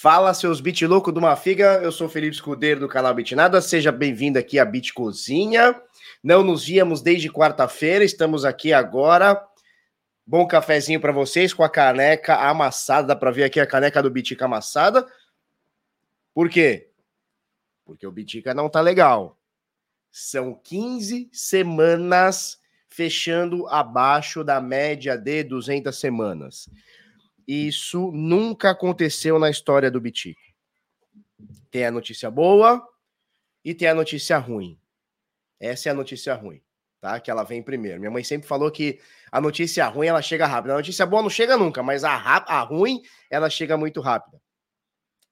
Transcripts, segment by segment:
Fala, seus bit louco de uma figa. Eu sou Felipe Escudeiro do canal Bitnada. Seja bem-vindo aqui à Bit Cozinha. Não nos víamos desde quarta-feira, estamos aqui agora. Bom cafezinho para vocês com a caneca amassada. Dá para ver aqui a caneca do Bitica amassada. Por quê? Porque o Bitica não tá legal. São 15 semanas fechando abaixo da média de 200 semanas. Isso nunca aconteceu na história do Bitica. Tem a notícia boa e tem a notícia ruim. Essa é a notícia ruim, tá? Que ela vem primeiro. Minha mãe sempre falou que a notícia ruim ela chega rápido. A notícia boa não chega nunca, mas a, a ruim ela chega muito rápida,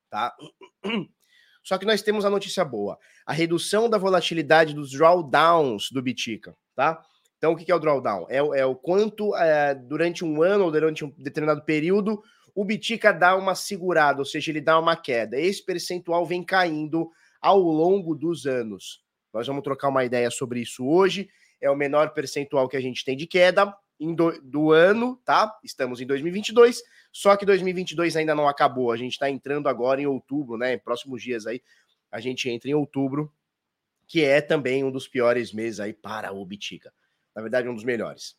tá? Só que nós temos a notícia boa: a redução da volatilidade dos drawdowns do Bitica, tá? Então, o que é o drawdown? É, é o quanto, é, durante um ano ou durante um determinado período, o Bitica dá uma segurada, ou seja, ele dá uma queda. Esse percentual vem caindo ao longo dos anos. Nós vamos trocar uma ideia sobre isso hoje. É o menor percentual que a gente tem de queda do, do ano, tá? Estamos em 2022, só que 2022 ainda não acabou. A gente está entrando agora em outubro, né? Em próximos dias aí, a gente entra em outubro, que é também um dos piores meses aí para o Bitica na verdade, um dos melhores.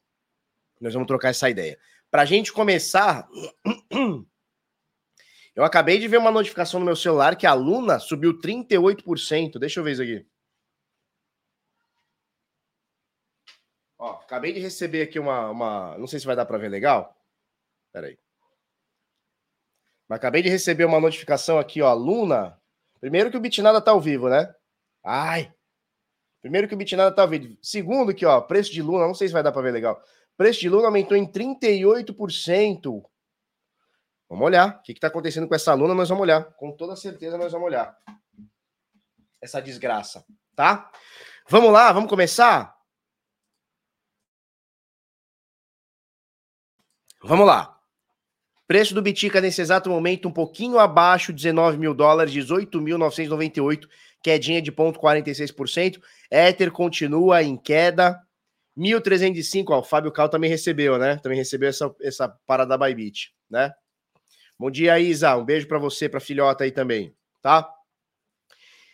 Nós vamos trocar essa ideia. Para a gente começar, eu acabei de ver uma notificação no meu celular que a Luna subiu 38%. Deixa eu ver isso aqui. Ó, acabei de receber aqui uma, uma. Não sei se vai dar para ver legal. Pera aí. Mas acabei de receber uma notificação aqui, ó. Luna. Primeiro que o Bitnada tá ao vivo, né? Ai, Primeiro que o Bitnada tá vindo. Segundo que, ó, preço de Luna, não sei se vai dar para ver legal. Preço de Luna aumentou em 38%. Vamos olhar. O que está acontecendo com essa Luna? Nós vamos olhar. Com toda certeza nós vamos olhar. Essa desgraça, tá? Vamos lá, vamos começar? Vamos lá. Preço do Bitica nesse exato momento um pouquinho abaixo, 19 mil dólares, 18.998 quedinha de 0,46%. Ether continua em queda. 1.305, ó, o Fábio Cal também recebeu, né? Também recebeu essa, essa parada da Bybit, né? Bom dia, Isa. Um beijo para você, para filhota aí também, tá?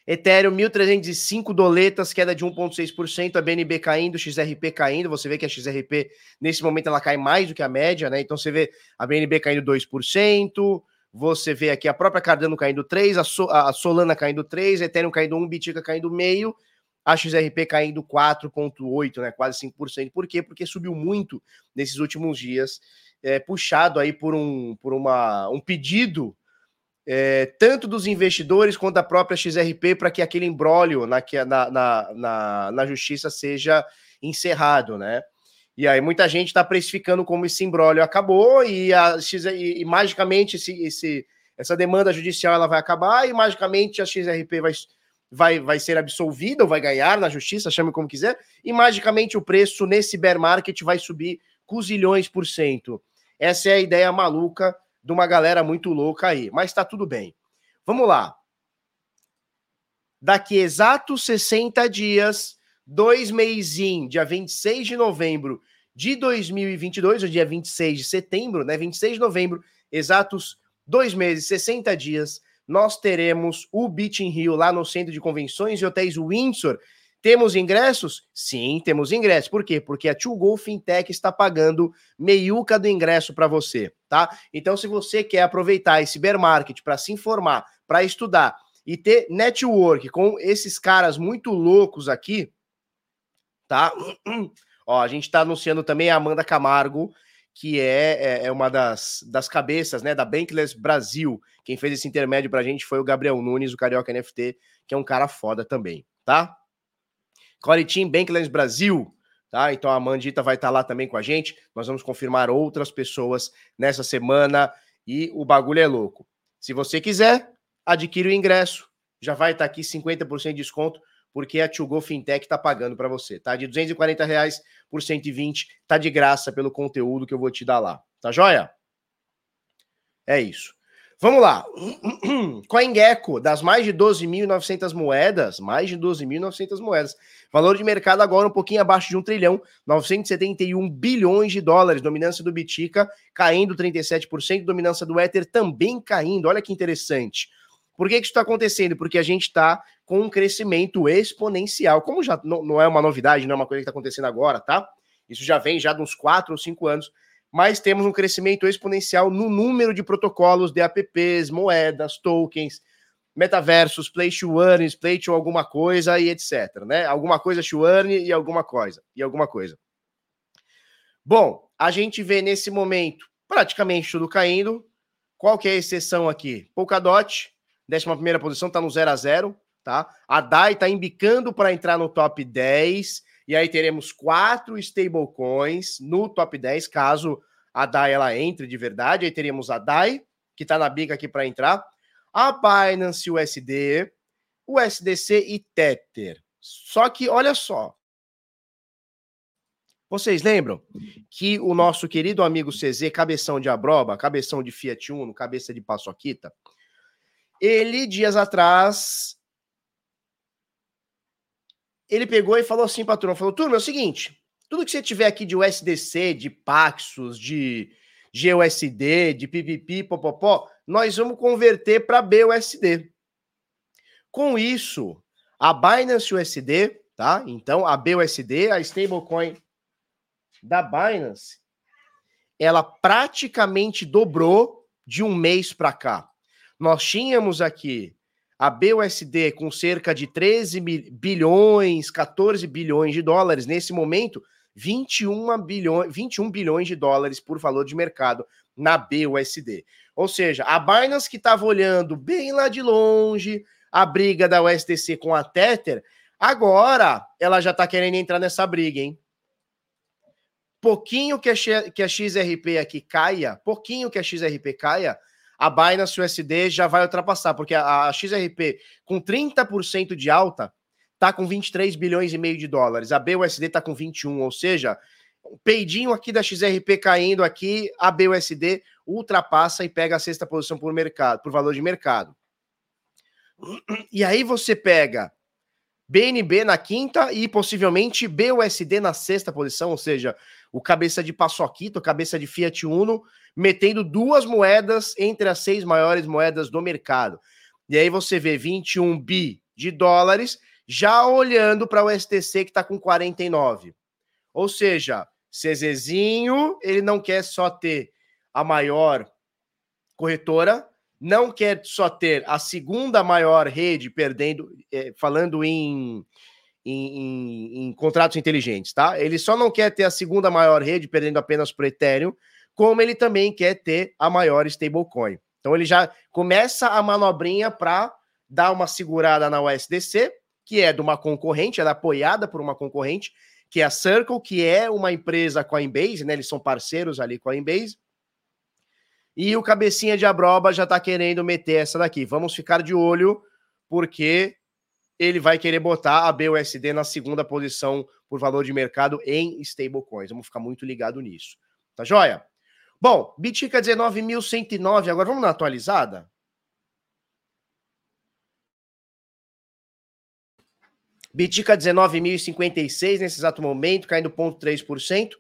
Ethereum, 1.305 doletas, queda de 1,6%, a BNB caindo, XRP caindo, você vê que a XRP, nesse momento, ela cai mais do que a média, né? Então, você vê a BNB caindo 2%, você vê aqui a própria Cardano caindo 3, a, so, a Solana caindo 3, Ethereum caindo 1, Bitica caindo meio, a XRP caindo 4,8, né? Quase 5%. Por quê? Porque subiu muito nesses últimos dias, é, puxado aí por um, por uma, um pedido é, tanto dos investidores quanto da própria XRP para que aquele embrólio na, na, na, na, na justiça seja encerrado, né? E aí muita gente está precificando como esse imbróglio acabou e, a, e, e magicamente esse, esse, essa demanda judicial ela vai acabar e magicamente a XRP vai, vai, vai ser absolvida ou vai ganhar na justiça, chame como quiser, e magicamente o preço nesse bear market vai subir cozilhões por cento. Essa é a ideia maluca de uma galera muito louca aí, mas está tudo bem. Vamos lá. Daqui exatos 60 dias dois meizinho, dia 26 de novembro de 2022, o dia 26 de setembro, né? 26 de novembro, exatos dois meses, 60 dias, nós teremos o Beach in Rio lá no Centro de Convenções e Hotéis Windsor. Temos ingressos? Sim, temos ingressos. Por quê? Porque a Too Go Fintech está pagando meiuca do ingresso para você, tá? Então, se você quer aproveitar esse bear market para se informar, para estudar e ter network com esses caras muito loucos aqui, tá? Ó, a gente está anunciando também a Amanda Camargo, que é, é, é, uma das, das cabeças né, da Bankless Brasil. Quem fez esse intermédio para a gente foi o Gabriel Nunes, o Carioca NFT, que é um cara foda também, tá? Core Team Bankless Brasil, tá? Então a Amandita vai estar tá lá também com a gente. Nós vamos confirmar outras pessoas nessa semana e o bagulho é louco. Se você quiser, adquire o ingresso. Já vai estar tá aqui 50% de desconto porque a Go Fintech está pagando para você, tá? De 240 reais por 120, tá de graça pelo conteúdo que eu vou te dar lá, tá joia? É isso. Vamos lá. CoinGecko, das mais de 12.900 moedas, mais de 12.900 moedas. Valor de mercado agora um pouquinho abaixo de um trilhão, 971 bilhões de dólares. Dominância do Bitica caindo 37%, dominância do Ether também caindo. Olha que interessante. Por que, que isso está acontecendo? Porque a gente está com um crescimento exponencial. Como já não, não é uma novidade, não é uma coisa que está acontecendo agora, tá? Isso já vem já de uns 4 ou 5 anos mas temos um crescimento exponencial no número de protocolos de apps, moedas, tokens, metaversos, play to earn, play to alguma coisa e etc, né? Alguma coisa to earn e alguma coisa, e alguma coisa. Bom, a gente vê nesse momento praticamente tudo caindo. Qual que é a exceção aqui? Polkadot, 11 primeira posição, tá no 0 a 0, tá? A DAI tá embicando para entrar no top 10 e aí teremos quatro stablecoins no top 10, caso a DAI ela entre de verdade. Aí teríamos a DAI, que está na bica aqui para entrar, a Binance USD, o SDC e Tether. Só que, olha só. Vocês lembram que o nosso querido amigo CZ, cabeção de Abroba, cabeção de Fiat Uno, cabeça de Paçoquita, ele, dias atrás, ele pegou e falou assim pra turma, falou, turma, é o seguinte, tudo que você tiver aqui de USDC, de Paxos, de GUSD, de PPP, popopó, nós vamos converter para BUSD. Com isso, a Binance USD, tá? Então, a BUSD, a stablecoin da Binance, ela praticamente dobrou de um mês para cá. Nós tínhamos aqui a BUSD com cerca de 13 bilhões, 14 bilhões de dólares, nesse momento, 21 bilhões, 21 bilhões de dólares por valor de mercado na BUSD. Ou seja, a Binance que estava olhando bem lá de longe a briga da USDC com a Tether, agora ela já está querendo entrar nessa briga, hein? Pouquinho que a, que a XRP aqui caia, pouquinho que a XRP caia, a Binance USD já vai ultrapassar, porque a, a XRP com 30% de alta tá com 23 bilhões e meio de dólares, a BUSD tá com 21, ou seja, um peidinho aqui da XRP caindo aqui, a BUSD ultrapassa e pega a sexta posição por mercado, por valor de mercado. E aí você pega BNB na quinta e possivelmente BUSD na sexta posição, ou seja, o cabeça de Paçoquito, cabeça de Fiat Uno, metendo duas moedas entre as seis maiores moedas do mercado. E aí você vê 21 bi de dólares, já olhando para o STC que está com 49. Ou seja, CZzinho, ele não quer só ter a maior corretora, não quer só ter a segunda maior rede, perdendo, é, falando em, em, em, em, contratos inteligentes, tá? Ele só não quer ter a segunda maior rede, perdendo apenas para o Ethereum, como ele também quer ter a maior stablecoin. Então ele já começa a manobrinha para dar uma segurada na USDC, que é de uma concorrente, ela é apoiada por uma concorrente, que é a Circle, que é uma empresa Coinbase, né? Eles são parceiros ali com a Coinbase. E o cabecinha de abroba já tá querendo meter essa daqui. Vamos ficar de olho, porque ele vai querer botar a BUSD na segunda posição por valor de mercado em stablecoins. Vamos ficar muito ligado nisso. Tá joia? Bom, Bitica 19.109. Agora vamos na atualizada? Bitica 19.056 nesse exato momento, caindo 0,3%.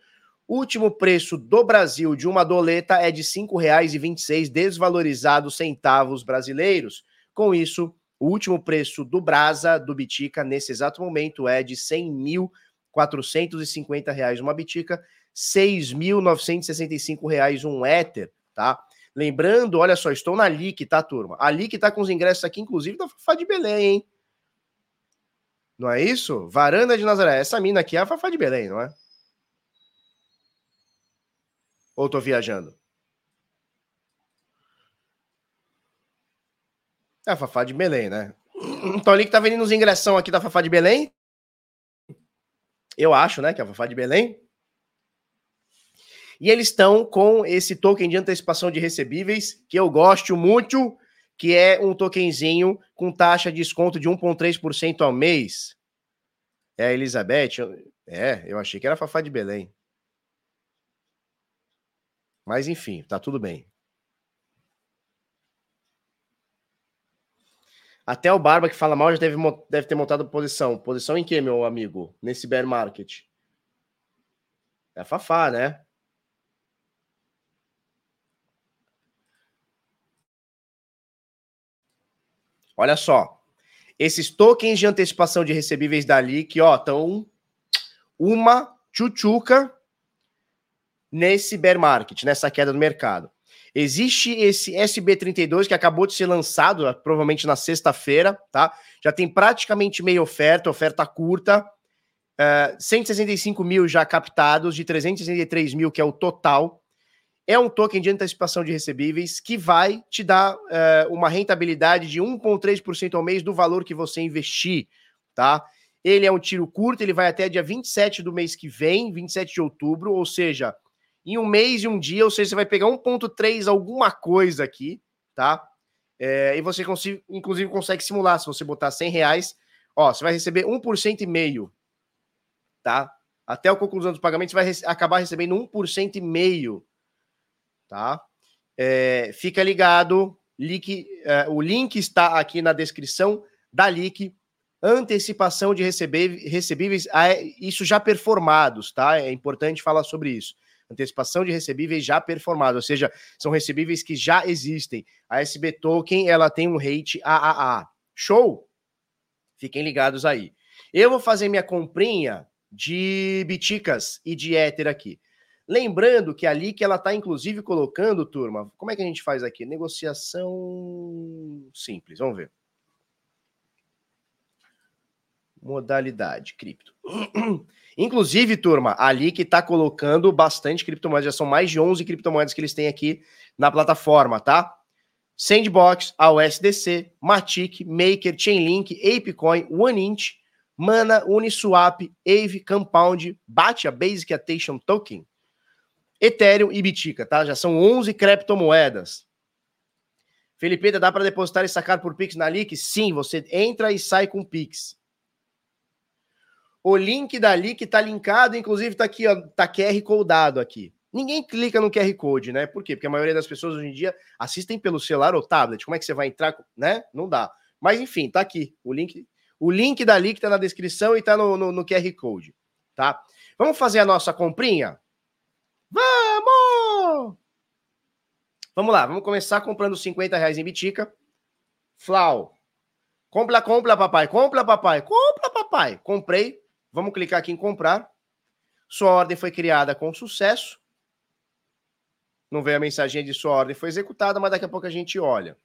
Último preço do Brasil de uma doleta é de R$ 5,26, desvalorizado centavos brasileiros. Com isso, o último preço do Brasa, do Bitica, nesse exato momento é de R$ 100.450 uma Bitica, R$ 6.965 um Ether, tá? Lembrando, olha só, estou na LIC, tá, turma? A LIC tá com os ingressos aqui, inclusive, da Fafá de Belém, hein? Não é isso? Varanda de Nazaré. Essa mina aqui é a Fafá de Belém, não é? Ou tô viajando? É a Fafá de Belém, né? Então ali que tá vendendo os ingressão aqui da Fafá de Belém. Eu acho, né, que é a Fafá de Belém. E eles estão com esse token de antecipação de recebíveis, que eu gosto muito, que é um tokenzinho com taxa de desconto de 1,3% ao mês. É a Elizabeth? É, eu achei que era a Fafá de Belém. Mas enfim, tá tudo bem. Até o Barba que fala mal já deve, deve ter montado posição. Posição em que, meu amigo? Nesse bear market? É Fafá, né? Olha só. Esses tokens de antecipação de recebíveis da LIC, ó, estão uma tchutchuca nesse bear market, nessa queda do mercado. Existe esse SB32 que acabou de ser lançado, provavelmente na sexta-feira, tá? Já tem praticamente meia oferta, oferta curta. Uh, é, 165 mil já captados, de 363 mil, que é o total. É um token de antecipação de recebíveis que vai te dar uh, uma rentabilidade de 1,3% ao mês do valor que você investir, tá? Ele é um tiro curto, ele vai até dia 27 do mês que vem, 27 de outubro, ou seja, em um mês e um dia, ou seja, você vai pegar 1,3 alguma coisa aqui, tá? É, e você, inclusive, consegue simular. Se você botar 100 reais, ó, você vai receber 1% e meio, tá? Até a conclusão dos pagamentos, você vai acabar recebendo 1% e meio, tá? É, fica ligado, link, é, o link está aqui na descrição da LIC, antecipação de recebíveis, ah, é, isso já performados, tá? É importante falar sobre isso antecipação de recebíveis já performados, ou seja, são recebíveis que já existem. A SB Token, ela tem um rate AAA. Show? Fiquem ligados aí. Eu vou fazer minha comprinha de biticas e de éter aqui. Lembrando que ali que ela está inclusive colocando, turma, como é que a gente faz aqui? Negociação simples, vamos ver. Modalidade, cripto. Inclusive, turma, ali que está colocando bastante criptomoedas, já são mais de 11 criptomoedas que eles têm aqui na plataforma, tá? Sandbox, AUSDC, Matic, Maker, Chainlink, Apecoin, OneInt, Mana, Uniswap, Aave, Compound, Batia, Basic Attention Token, Ethereum e Bitica, tá? Já são 11 criptomoedas. Felipe, dá para depositar e sacar por Pix na LIC? Sim, você entra e sai com Pix. O link dali que tá linkado, inclusive tá aqui, ó, tá QR codado aqui. Ninguém clica no QR Code, né? Por quê? Porque a maioria das pessoas hoje em dia assistem pelo celular ou tablet. Como é que você vai entrar, né? Não dá. Mas enfim, tá aqui. O link, o link dali que tá na descrição e tá no, no, no QR Code, tá? Vamos fazer a nossa comprinha? Vamos! Vamos lá, vamos começar comprando 50 reais em Bitica. Flau. Compra, compra, papai. Compra, papai. Compra, papai. Comprei. Vamos clicar aqui em comprar. Sua ordem foi criada com sucesso. Não veio a mensagem de sua ordem foi executada, mas daqui a pouco a gente olha.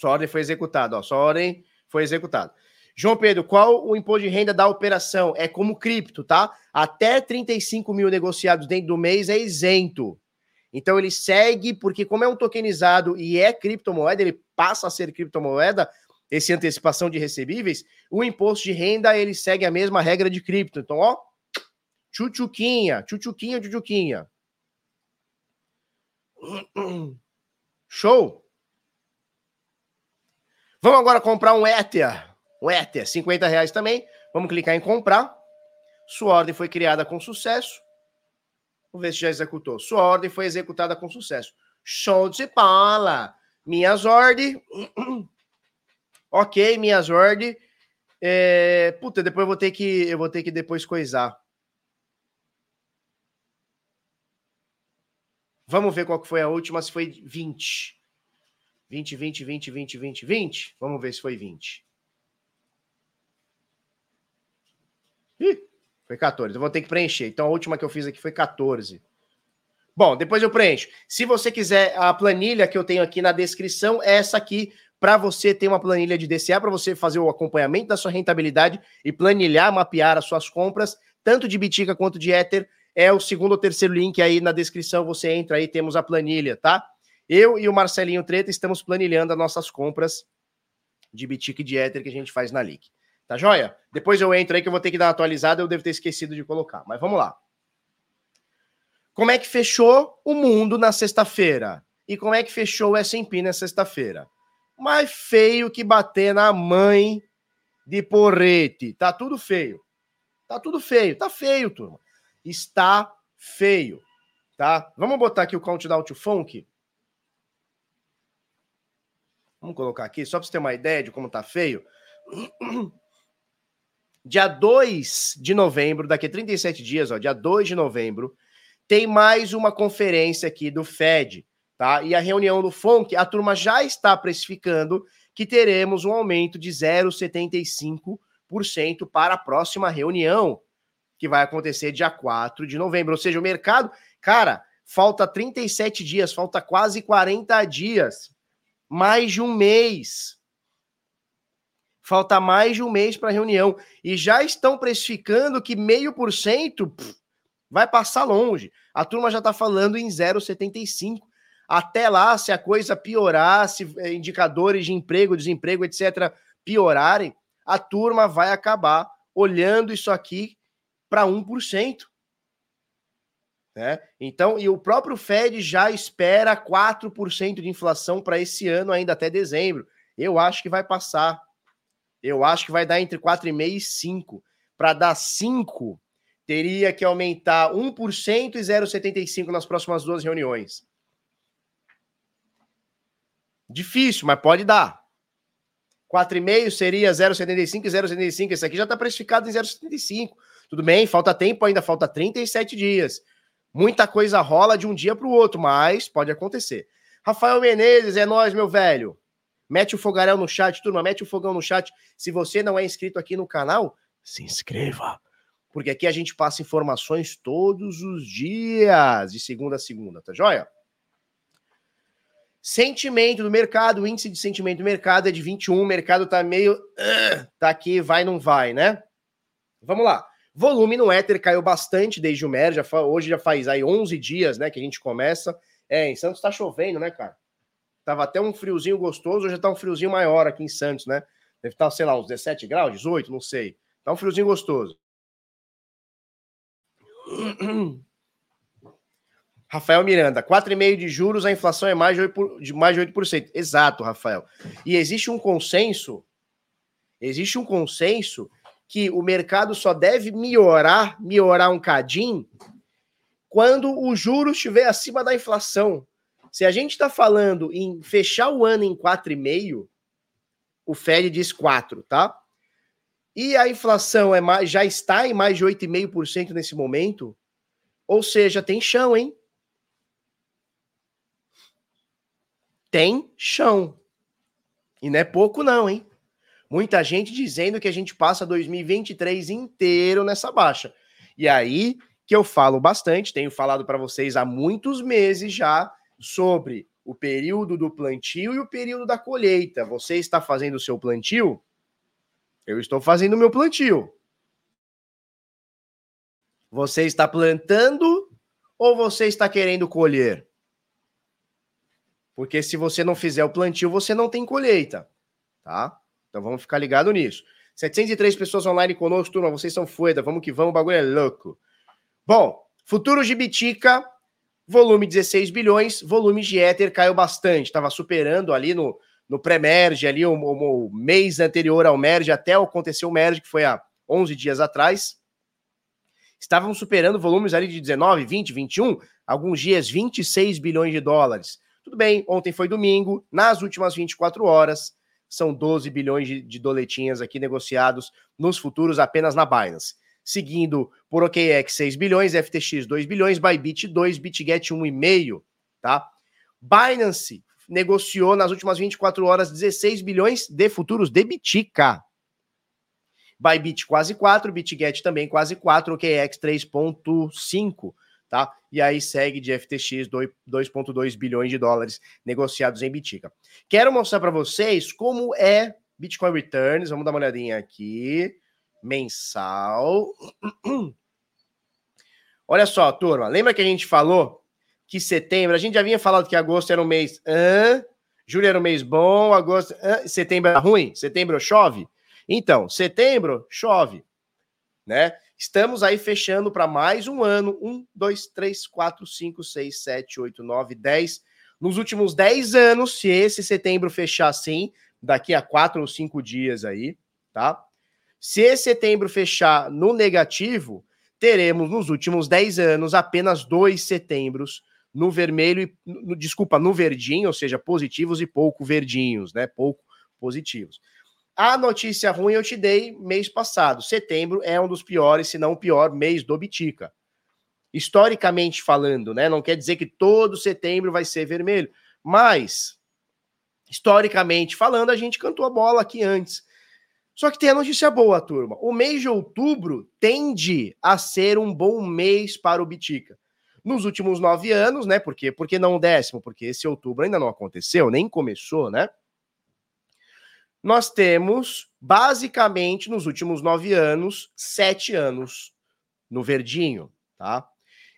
Sua ordem foi executada, ó. Sua ordem foi executada. João Pedro, qual o imposto de renda da operação? É como cripto, tá? Até 35 mil negociados dentro do mês é isento. Então ele segue, porque como é um tokenizado e é criptomoeda, ele passa a ser criptomoeda, esse antecipação de recebíveis, o imposto de renda ele segue a mesma regra de cripto. Então, ó, tchutchuquinha, tchutchuquinha, tchutchuquinha. Show! Vamos agora comprar um Ether. Um Ether, 50 reais também. Vamos clicar em comprar. Sua ordem foi criada com sucesso. Vamos ver se já executou. Sua ordem foi executada com sucesso. Show de bola! Minhas ordens Ok, minhas ordens. É... Puta, depois eu vou ter que. Eu vou ter que depois coisar. Vamos ver qual que foi a última, se foi 20. 20, 20, 20, 20, 20, 20. Vamos ver se foi 20. Ih, foi 14. Eu vou ter que preencher. Então a última que eu fiz aqui foi 14. Bom, depois eu preencho. Se você quiser a planilha que eu tenho aqui na descrição, é essa aqui para você ter uma planilha de DCA, para você fazer o acompanhamento da sua rentabilidade e planilhar, mapear as suas compras, tanto de Bitica quanto de Ether. É o segundo ou terceiro link aí na descrição, você entra aí, temos a planilha, tá? Eu e o Marcelinho Treta estamos planilhando as nossas compras de Bitica e de Ether que a gente faz na Leak. Tá joia? Depois eu entro aí que eu vou ter que dar uma atualizada, eu devo ter esquecido de colocar, mas vamos lá. Como é que fechou o mundo na sexta-feira? E como é que fechou o S&P na sexta-feira? Mais feio que bater na mãe de porrete. Tá tudo feio. Tá tudo feio. Tá feio, turma. Está feio. Tá? Vamos botar aqui o countdown to funk. Vamos colocar aqui, só para você ter uma ideia de como tá feio. Dia 2 de novembro, daqui a 37 dias, ó, dia 2 de novembro, tem mais uma conferência aqui do Fed, tá? E a reunião do FONC, a turma já está precificando que teremos um aumento de 0,75% para a próxima reunião, que vai acontecer dia 4 de novembro. Ou seja, o mercado, cara, falta 37 dias, falta quase 40 dias, mais de um mês. Falta mais de um mês para a reunião. E já estão precificando que meio por cento vai passar longe. A turma já está falando em 0,75. Até lá, se a coisa piorar, se eh, indicadores de emprego, desemprego, etc., piorarem, a turma vai acabar olhando isso aqui para 1%. Né? Então, e o próprio Fed já espera 4% de inflação para esse ano, ainda até dezembro. Eu acho que vai passar. Eu acho que vai dar entre 4,5% e 5%. Para dar 5%, teria que aumentar 1% e 0,75% nas próximas duas reuniões. Difícil, mas pode dar. 4,5 seria 0,75 e 0,75. Esse aqui já está precificado em 0,75. Tudo bem, falta tempo ainda, falta 37 dias. Muita coisa rola de um dia para o outro, mas pode acontecer. Rafael Menezes, é nós, meu velho. Mete o fogaréu no chat, turma, mete o fogão no chat. Se você não é inscrito aqui no canal, se inscreva. Porque aqui a gente passa informações todos os dias, de segunda a segunda, tá joia? Sentimento do mercado, o índice de sentimento do mercado é de 21, o mercado tá meio. Uh, tá aqui, vai, não vai, né? Vamos lá. Volume no Ether caiu bastante desde o MER, já hoje já faz aí 11 dias, né, que a gente começa. É, em Santos tá chovendo, né, cara? Tava até um friozinho gostoso, hoje tá um friozinho maior aqui em Santos, né? Deve estar, tá, sei lá, uns 17 graus, 18, não sei. Tá um friozinho gostoso. Rafael Miranda, 4,5% de juros, a inflação é mais de 8%, de mais de 8%. Exato, Rafael. E existe um consenso, existe um consenso que o mercado só deve melhorar, melhorar um cadinho, quando o juros estiver acima da inflação. Se a gente está falando em fechar o ano em 4,5%, o Fed diz 4%, tá? E a inflação é mais, já está em mais de 8,5% nesse momento, ou seja, tem chão, hein? Tem chão. E não é pouco, não, hein? Muita gente dizendo que a gente passa 2023 inteiro nessa baixa. E aí que eu falo bastante, tenho falado para vocês há muitos meses já sobre o período do plantio e o período da colheita. Você está fazendo o seu plantio? Eu estou fazendo o meu plantio. Você está plantando ou você está querendo colher? Porque se você não fizer o plantio, você não tem colheita, tá? Então vamos ficar ligado nisso. 703 pessoas online conosco, turma, vocês são foda, vamos que vamos, o bagulho é louco. Bom, futuros de Bitica, volume 16 bilhões, volume de Ether caiu bastante, estava superando ali no, no pré-merge, ali o, o, o, mês anterior ao merge, até acontecer o merge, que foi há 11 dias atrás estavam superando volumes ali de 19, 20, 21, alguns dias 26 bilhões de dólares. Tudo bem, ontem foi domingo, nas últimas 24 horas, são 12 bilhões de, de doletinhas aqui negociados nos futuros apenas na Binance. Seguindo por OKEx 6 bilhões, FTX 2 bilhões, Bybit 2, BitGet 1,5, tá? Binance negociou nas últimas 24 horas 16 bilhões de futuros de Bitica. Bybit quase 4, BitGet também quase 4, OKEx 3.5, tá? E aí segue de FTX 2.2 bilhões de dólares negociados em Bitica. Quero mostrar para vocês como é Bitcoin Returns, vamos dar uma olhadinha aqui, mensal. Olha só, turma, lembra que a gente falou que setembro, a gente já vinha falado que agosto era um mês, hã? julho era um mês bom, agosto, hã? setembro era ruim, setembro chove? Então, setembro, chove, né? Estamos aí fechando para mais um ano. Um, dois, três, quatro, cinco, seis, sete, oito, nove, dez. Nos últimos dez anos, se esse setembro fechar assim, daqui a quatro ou cinco dias aí, tá? Se esse setembro fechar no negativo, teremos nos últimos dez anos apenas dois setembros no vermelho e no, desculpa, no verdinho, ou seja, positivos e pouco verdinhos, né? Pouco positivos. A notícia ruim eu te dei mês passado. Setembro é um dos piores, se não o pior mês do Bitica. Historicamente falando, né? Não quer dizer que todo setembro vai ser vermelho, mas historicamente falando, a gente cantou a bola aqui antes. Só que tem a notícia boa, turma. O mês de outubro tende a ser um bom mês para o Bitica. Nos últimos nove anos, né? Por quê? Porque não o décimo? Porque esse outubro ainda não aconteceu, nem começou, né? Nós temos, basicamente, nos últimos nove anos, sete anos no verdinho, tá?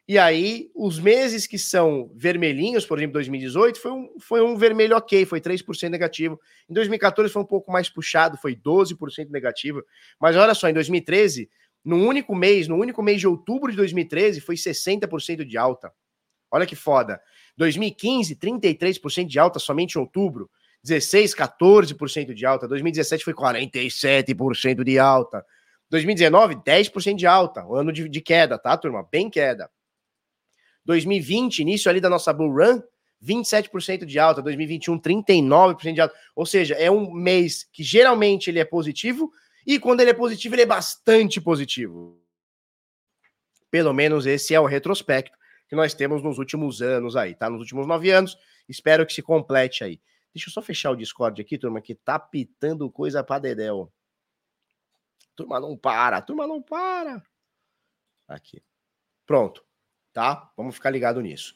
E aí, os meses que são vermelhinhos, por exemplo, 2018, foi um, foi um vermelho ok, foi 3% negativo. Em 2014 foi um pouco mais puxado, foi 12% negativo. Mas olha só, em 2013, no único mês, no único mês de outubro de 2013, foi 60% de alta. Olha que foda. 2015, 33% de alta somente em outubro. 16, 14% de alta. 2017 foi 47% de alta. 2019, 10% de alta. Um ano de, de queda, tá, turma? Bem queda. 2020, início ali da nossa bull run, 27% de alta, 2021 39% de alta. Ou seja, é um mês que geralmente ele é positivo e quando ele é positivo, ele é bastante positivo. Pelo menos esse é o retrospecto que nós temos nos últimos anos aí, tá? Nos últimos nove anos. Espero que se complete aí. Deixa eu só fechar o Discord aqui, turma, que tá pitando coisa pra dedéu. Turma não para, turma não para. Aqui. Pronto tá? Vamos ficar ligado nisso.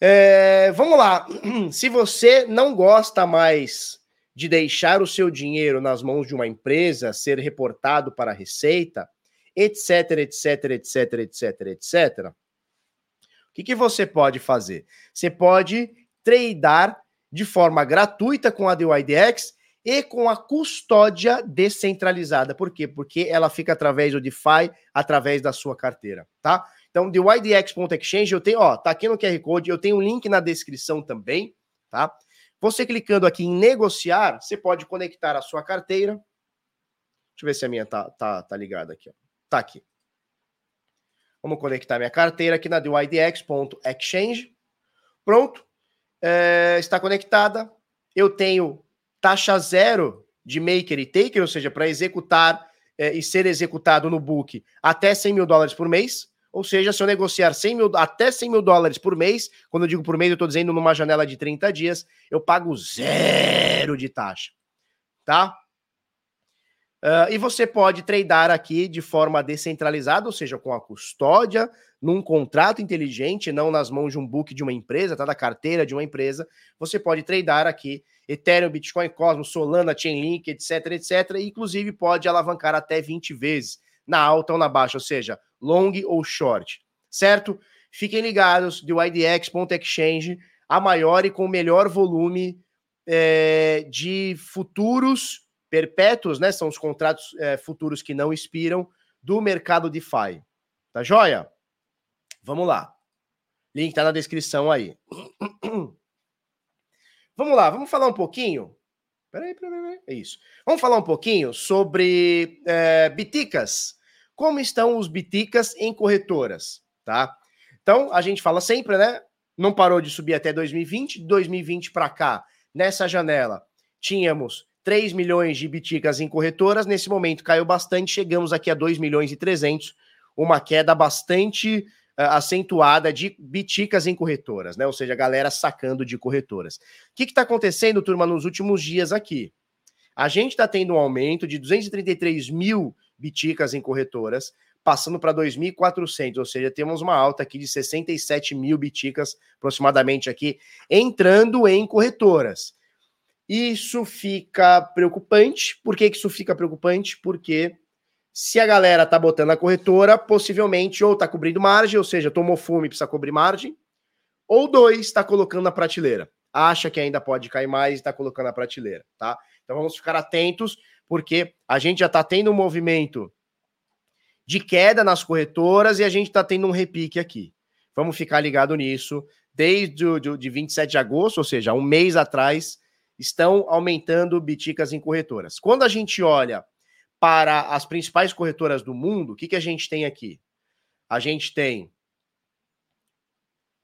É, vamos lá. Se você não gosta mais de deixar o seu dinheiro nas mãos de uma empresa, ser reportado para a Receita, etc, etc, etc, etc, etc, o que, que você pode fazer? Você pode tradear de forma gratuita com a DYDX e com a custódia descentralizada. Por quê? Porque ela fica através do DeFi, através da sua carteira, tá? Então, de ydx.exchange, eu tenho, ó, tá aqui no QR Code, eu tenho um link na descrição também, tá? Você clicando aqui em negociar, você pode conectar a sua carteira. Deixa eu ver se a minha tá, tá, tá ligada aqui, ó. Tá aqui. Vamos conectar minha carteira aqui na dydx.exchange. Pronto. É, está conectada. Eu tenho taxa zero de maker e taker, ou seja, para executar é, e ser executado no book até 100 mil dólares por mês. Ou seja, se eu negociar 100 mil, até 100 mil dólares por mês, quando eu digo por mês, eu estou dizendo numa janela de 30 dias, eu pago zero de taxa. Tá? Uh, e você pode tradear aqui de forma descentralizada, ou seja, com a custódia, num contrato inteligente, não nas mãos de um book de uma empresa, tá? Da carteira de uma empresa. Você pode tradear aqui Ethereum, Bitcoin, Cosmos, Solana, Chainlink, etc, etc. E, inclusive, pode alavancar até 20 vezes na alta ou na baixa, ou seja, long ou short, certo? Fiquem ligados do IDX.exchange, a maior e com o melhor volume é, de futuros perpétuos, né? São os contratos é, futuros que não expiram do mercado DeFi. Tá joia? Vamos lá. Link tá na descrição aí. Vamos lá, vamos falar um pouquinho. Peraí, peraí, peraí. É isso. Vamos falar um pouquinho sobre é, biticas como estão os biticas em corretoras, tá? Então, a gente fala sempre, né? Não parou de subir até 2020, 2020 para cá, nessa janela, tínhamos 3 milhões de biticas em corretoras, nesse momento caiu bastante, chegamos aqui a 2 milhões e 300, uma queda bastante acentuada de biticas em corretoras, né? Ou seja, a galera sacando de corretoras. O que está acontecendo, turma, nos últimos dias aqui? A gente está tendo um aumento de 233 mil biticas em corretoras, passando para 2.400, ou seja, temos uma alta aqui de 67 mil biticas aproximadamente aqui, entrando em corretoras. Isso fica preocupante. Por que isso fica preocupante? Porque se a galera tá botando a corretora, possivelmente ou tá cobrindo margem, ou seja, tomou fume e precisa cobrir margem, ou dois, está colocando na prateleira. Acha que ainda pode cair mais e está colocando na prateleira, tá? Então vamos ficar atentos porque a gente já está tendo um movimento de queda nas corretoras e a gente está tendo um repique aqui. Vamos ficar ligado nisso. Desde o de 27 de agosto, ou seja, um mês atrás, estão aumentando biticas em corretoras. Quando a gente olha para as principais corretoras do mundo, o que, que a gente tem aqui? A gente tem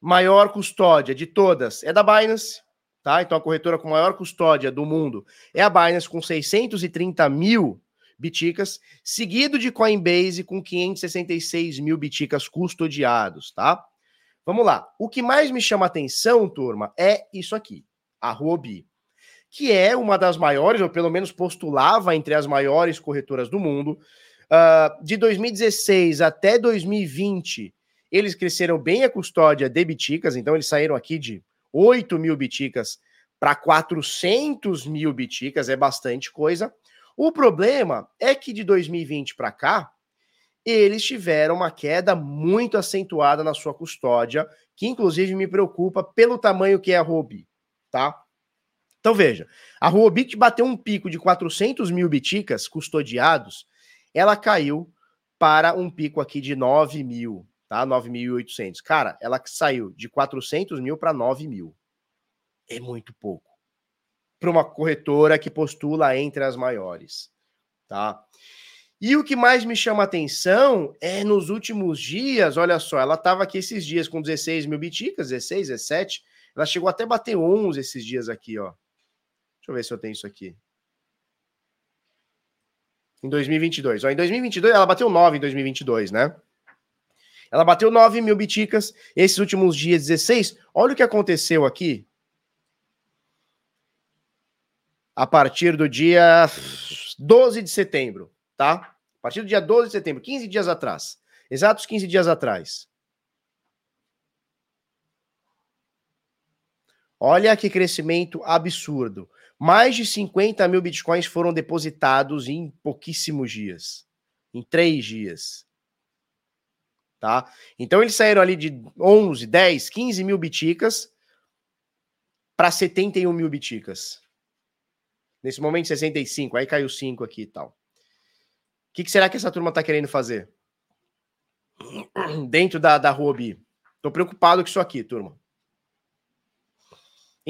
maior custódia de todas é da Binance, tá? Então a corretora com maior custódia do mundo é a Binance com 630 mil biticas, seguido de Coinbase com 566 mil biticas custodiados, tá? Vamos lá. O que mais me chama atenção, turma, é isso aqui, a Huobi, que é uma das maiores, ou pelo menos postulava entre as maiores corretoras do mundo. Uh, de 2016 até 2020, eles cresceram bem a custódia de biticas, então eles saíram aqui de 8 mil biticas para 400 mil biticas, é bastante coisa. O problema é que de 2020 para cá, eles tiveram uma queda muito acentuada na sua custódia, que inclusive me preocupa pelo tamanho que é a Huobi, tá? Então veja, a Huobi que bateu um pico de 400 mil biticas custodiados, ela caiu para um pico aqui de 9 mil tá? 9.800. Cara, ela saiu de 400 mil para 9 mil. É muito pouco. Para uma corretora que postula entre as maiores, tá? E o que mais me chama atenção é nos últimos dias, olha só, ela estava aqui esses dias com 16 mil biticas, 16, 17, ela chegou até bater 11 esses dias aqui, ó. Deixa eu ver se eu tenho isso aqui. Em 2022. Ó, em 2022, ela bateu 9 em 2022, né? Ela bateu 9 mil biticas esses últimos dias, 16. Olha o que aconteceu aqui. A partir do dia 12 de setembro, tá? A partir do dia 12 de setembro, 15 dias atrás. Exatos 15 dias atrás. Olha que crescimento absurdo. Mais de 50 mil bitcoins foram depositados em pouquíssimos dias. Em três dias tá? Então eles saíram ali de 11, 10, 15 mil biticas para 71 mil biticas. Nesse momento, 65, aí caiu 5 aqui e tal. O que, que, será que essa turma tá querendo fazer? Dentro da, da Huobi. Tô preocupado com isso aqui, turma.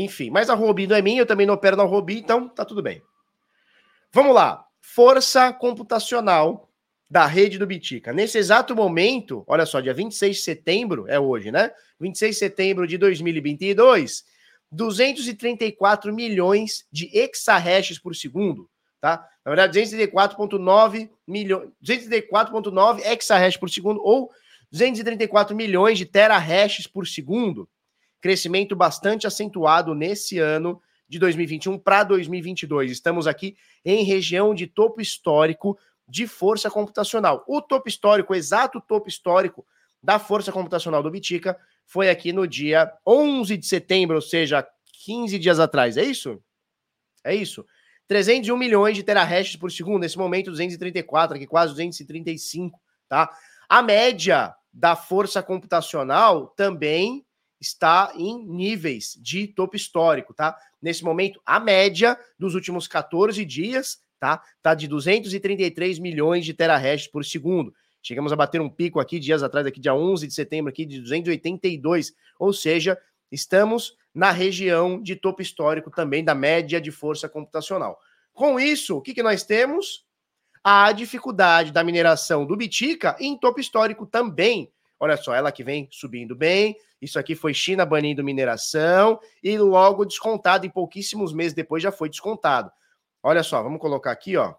Enfim, mas a Huobi não é minha, eu também não opero na Huobi, então tá tudo bem. Vamos lá. Força computacional da rede do Bitica. Nesse exato momento, olha só, dia 26 de setembro, é hoje, né? 26 de setembro de 2022, 234 milhões de exahashes por segundo, tá? Na verdade, 234.9 milhões, 234.9 exahashes por segundo ou 234 milhões de terahashes por segundo. Crescimento bastante acentuado nesse ano de 2021 para 2022. Estamos aqui em região de topo histórico de força computacional. O topo histórico, o exato topo histórico da força computacional do Bitica foi aqui no dia 11 de setembro, ou seja, 15 dias atrás. É isso? É isso. 301 milhões de terahashes por segundo, nesse momento 234, aqui quase 235, tá? A média da força computacional também está em níveis de topo histórico, tá? Nesse momento, a média dos últimos 14 dias tá? Tá de 233 milhões de terahashes por segundo. Chegamos a bater um pico aqui dias atrás, aqui dia 11 de setembro, aqui de 282, ou seja, estamos na região de topo histórico também da média de força computacional. Com isso, o que, que nós temos? A dificuldade da mineração do Bitica em topo histórico também. Olha só, ela que vem subindo bem. Isso aqui foi China banindo mineração e logo descontado em pouquíssimos meses depois já foi descontado. Olha só, vamos colocar aqui, ó.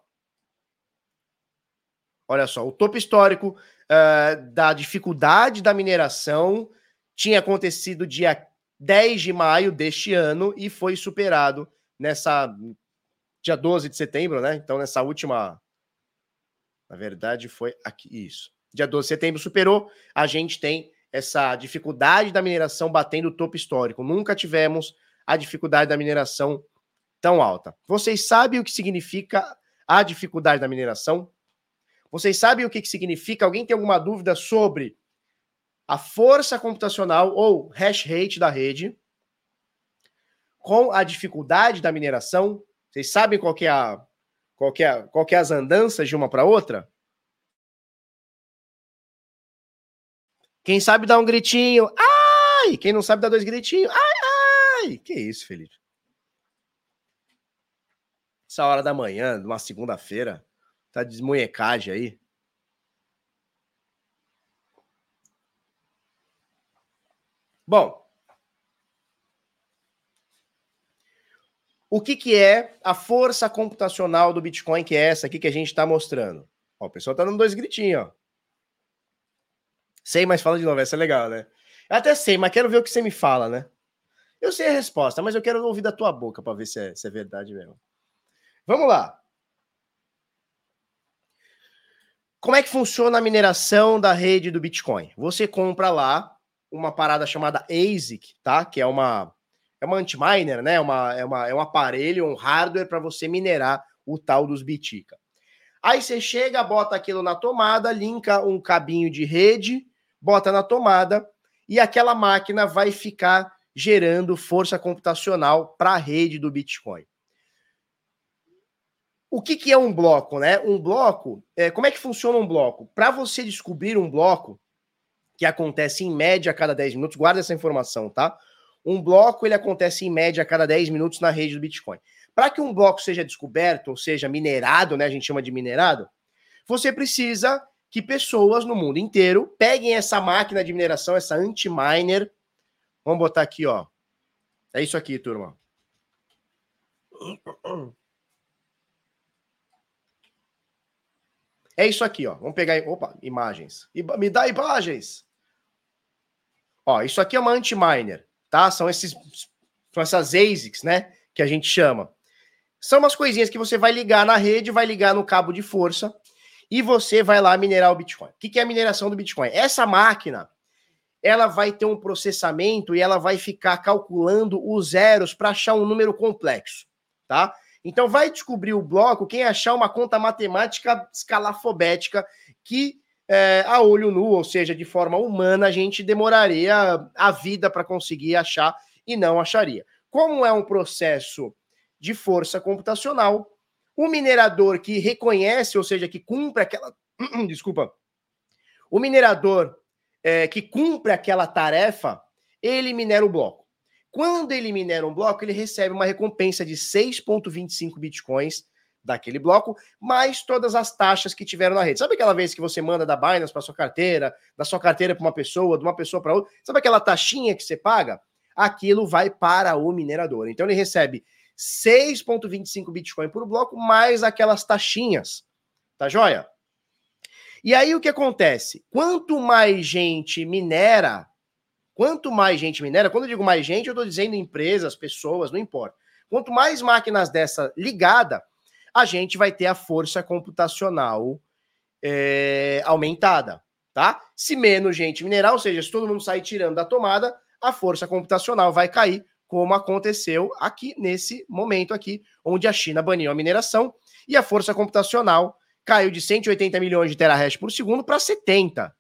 Olha só, o topo histórico uh, da dificuldade da mineração tinha acontecido dia 10 de maio deste ano e foi superado nessa dia 12 de setembro, né? Então, nessa última. Na verdade, foi aqui. Isso. Dia 12 de setembro superou. A gente tem essa dificuldade da mineração batendo o topo histórico. Nunca tivemos a dificuldade da mineração tão alta. Vocês sabem o que significa a dificuldade da mineração? Vocês sabem o que, que significa? Alguém tem alguma dúvida sobre a força computacional ou hash rate da rede com a dificuldade da mineração? Vocês sabem qual que é, a, qual que é, qual que é as andanças de uma para outra? Quem sabe dá um gritinho, ai! Quem não sabe dá dois gritinhos, ai, ai! Que isso, Felipe? essa hora da manhã, de uma segunda-feira. Tá desmonhecagem aí. Bom, o que, que é a força computacional do Bitcoin, que é essa aqui que a gente está mostrando? Ó, o pessoal tá dando dois gritinhos, ó. Sei, mas fala de novo, essa é legal, né? Eu até sei, mas quero ver o que você me fala, né? Eu sei a resposta, mas eu quero ouvir da tua boca para ver se é, se é verdade mesmo. Vamos lá. Como é que funciona a mineração da rede do Bitcoin? Você compra lá uma parada chamada ASIC, tá? Que é uma é uma anti-miner, né? Uma, é, uma, é um aparelho, um hardware para você minerar o tal dos Bitica. Aí você chega, bota aquilo na tomada, linka um cabinho de rede, bota na tomada e aquela máquina vai ficar gerando força computacional para a rede do Bitcoin. O que, que é um bloco, né? Um bloco, é, como é que funciona um bloco? Para você descobrir um bloco, que acontece em média a cada 10 minutos, guarda essa informação, tá? Um bloco ele acontece em média a cada 10 minutos na rede do Bitcoin. Para que um bloco seja descoberto, ou seja, minerado, né? A gente chama de minerado, você precisa que pessoas no mundo inteiro peguem essa máquina de mineração, essa anti-miner. Vamos botar aqui, ó. É isso aqui, turma. É isso aqui, ó. Vamos pegar, opa, imagens. Me dá imagens. Ó, isso aqui é uma anti-miner, tá? São esses são essas ASICs, né, que a gente chama. São umas coisinhas que você vai ligar na rede, vai ligar no cabo de força e você vai lá minerar o Bitcoin. O que é a mineração do Bitcoin? Essa máquina, ela vai ter um processamento e ela vai ficar calculando os zeros para achar um número complexo, tá? Então vai descobrir o bloco quem achar uma conta matemática escalafobética que é, a olho nu, ou seja, de forma humana, a gente demoraria a vida para conseguir achar e não acharia. Como é um processo de força computacional, o minerador que reconhece, ou seja, que cumpre aquela. Desculpa. O minerador é, que cumpre aquela tarefa, ele minera o bloco. Quando ele minera um bloco, ele recebe uma recompensa de 6,25 bitcoins daquele bloco, mais todas as taxas que tiveram na rede. Sabe aquela vez que você manda da Binance para sua carteira, da sua carteira para uma pessoa, de uma pessoa para outra? Sabe aquela taxinha que você paga? Aquilo vai para o minerador. Então ele recebe 6,25 Bitcoin por bloco, mais aquelas taxinhas. Tá joia? E aí o que acontece? Quanto mais gente minera, Quanto mais gente minera, quando eu digo mais gente, eu estou dizendo empresas, pessoas, não importa. Quanto mais máquinas dessa ligada, a gente vai ter a força computacional é, aumentada, tá? Se menos gente minerar, ou seja, se todo mundo sair tirando da tomada, a força computacional vai cair, como aconteceu aqui nesse momento aqui, onde a China baniu a mineração e a força computacional caiu de 180 milhões de terahash por segundo para 70.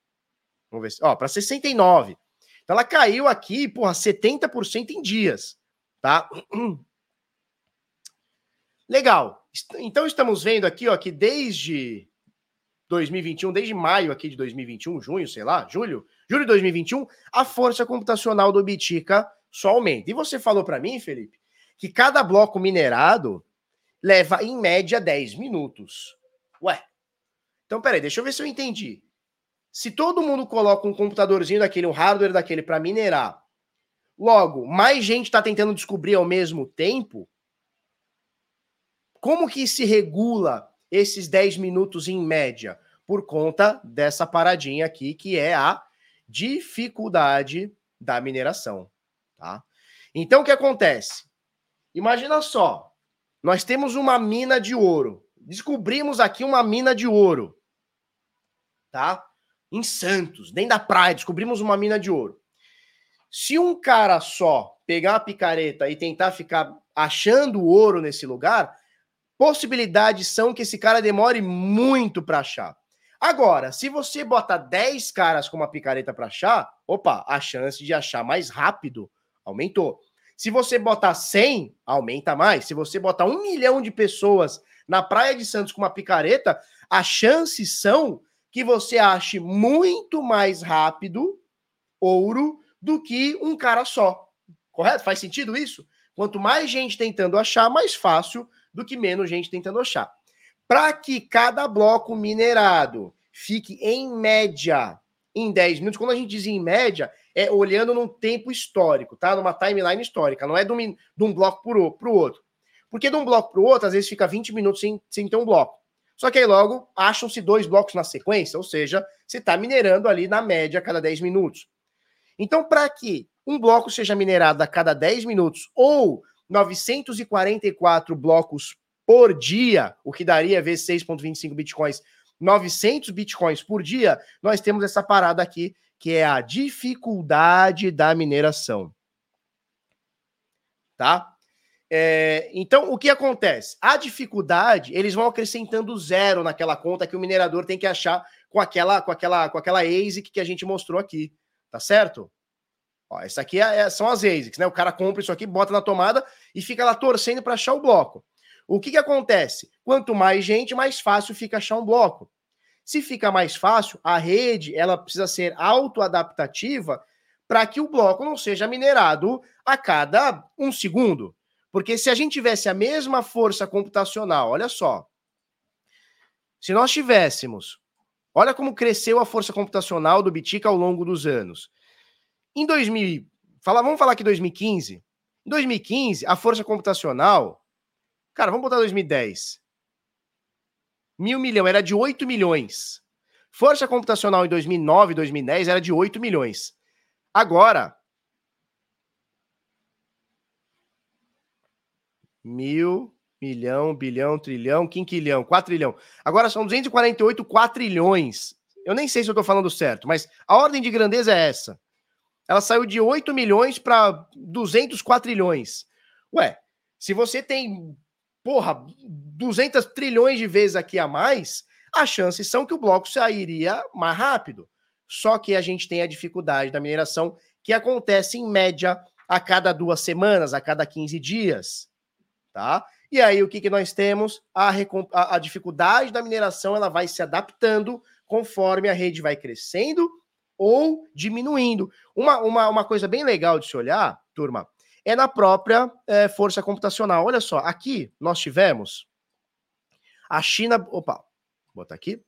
Vamos ver, ó, para 69. Então ela caiu aqui, porra, 70% em dias, tá? Legal. Então estamos vendo aqui, ó, que desde 2021, desde maio aqui de 2021, junho, sei lá, julho, julho de 2021, a força computacional do Bitica só aumenta. E você falou para mim, Felipe, que cada bloco minerado leva em média 10 minutos. Ué. Então, peraí, deixa eu ver se eu entendi. Se todo mundo coloca um computadorzinho daquele, um hardware daquele para minerar, logo, mais gente está tentando descobrir ao mesmo tempo, como que se regula esses 10 minutos em média? Por conta dessa paradinha aqui, que é a dificuldade da mineração, tá? Então, o que acontece? Imagina só, nós temos uma mina de ouro. Descobrimos aqui uma mina de ouro, tá? em Santos, dentro da praia, descobrimos uma mina de ouro. Se um cara só pegar a picareta e tentar ficar achando ouro nesse lugar, possibilidades são que esse cara demore muito para achar. Agora, se você bota 10 caras com uma picareta para achar, opa, a chance de achar mais rápido aumentou. Se você botar 100, aumenta mais. Se você botar um milhão de pessoas na Praia de Santos com uma picareta, as chances são que você ache muito mais rápido ouro do que um cara só. Correto? Faz sentido isso? Quanto mais gente tentando achar, mais fácil do que menos gente tentando achar. Para que cada bloco minerado fique em média em 10 minutos, quando a gente diz em média, é olhando num tempo histórico, tá? Numa timeline histórica, não é de um, de um bloco para o outro. Porque de um bloco para o outro, às vezes fica 20 minutos sem, sem ter um bloco. Só que aí logo acham-se dois blocos na sequência, ou seja, você está minerando ali na média a cada 10 minutos. Então, para que um bloco seja minerado a cada 10 minutos ou 944 blocos por dia, o que daria vezes 6,25 bitcoins, 900 bitcoins por dia, nós temos essa parada aqui, que é a dificuldade da mineração. Tá? É, então, o que acontece? A dificuldade, eles vão acrescentando zero naquela conta que o minerador tem que achar com aquela com aquela com aquela ASIC que a gente mostrou aqui, tá certo? Ó, essa aqui é, é, são as ASICs, né? O cara compra isso aqui, bota na tomada e fica lá torcendo para achar o bloco. O que, que acontece? Quanto mais gente, mais fácil fica achar um bloco. Se fica mais fácil, a rede ela precisa ser autoadaptativa para que o bloco não seja minerado a cada um segundo. Porque se a gente tivesse a mesma força computacional, olha só. Se nós tivéssemos, olha como cresceu a força computacional do Bitica ao longo dos anos. Em 2000, fala, vamos falar aqui 2015. Em 2015, a força computacional Cara, vamos botar 2010. Mil milhão era de 8 milhões. Força computacional em 2009, 2010 era de 8 milhões. Agora, mil, milhão, bilhão, trilhão, quinquilhão, quatrilhão. Agora são 248 quatrilhões. Eu nem sei se eu estou falando certo, mas a ordem de grandeza é essa. Ela saiu de 8 milhões para 200 quatrilhões. Ué, se você tem porra, 200 trilhões de vezes aqui a mais, as chances são que o bloco sairia mais rápido. Só que a gente tem a dificuldade da mineração que acontece em média a cada duas semanas, a cada 15 dias, tá? E aí o que, que nós temos? A, a, a dificuldade da mineração ela vai se adaptando conforme a rede vai crescendo ou diminuindo. Uma, uma, uma coisa bem legal de se olhar, turma, é na própria é, força computacional. Olha só, aqui nós tivemos a China. Opa, vou botar aqui.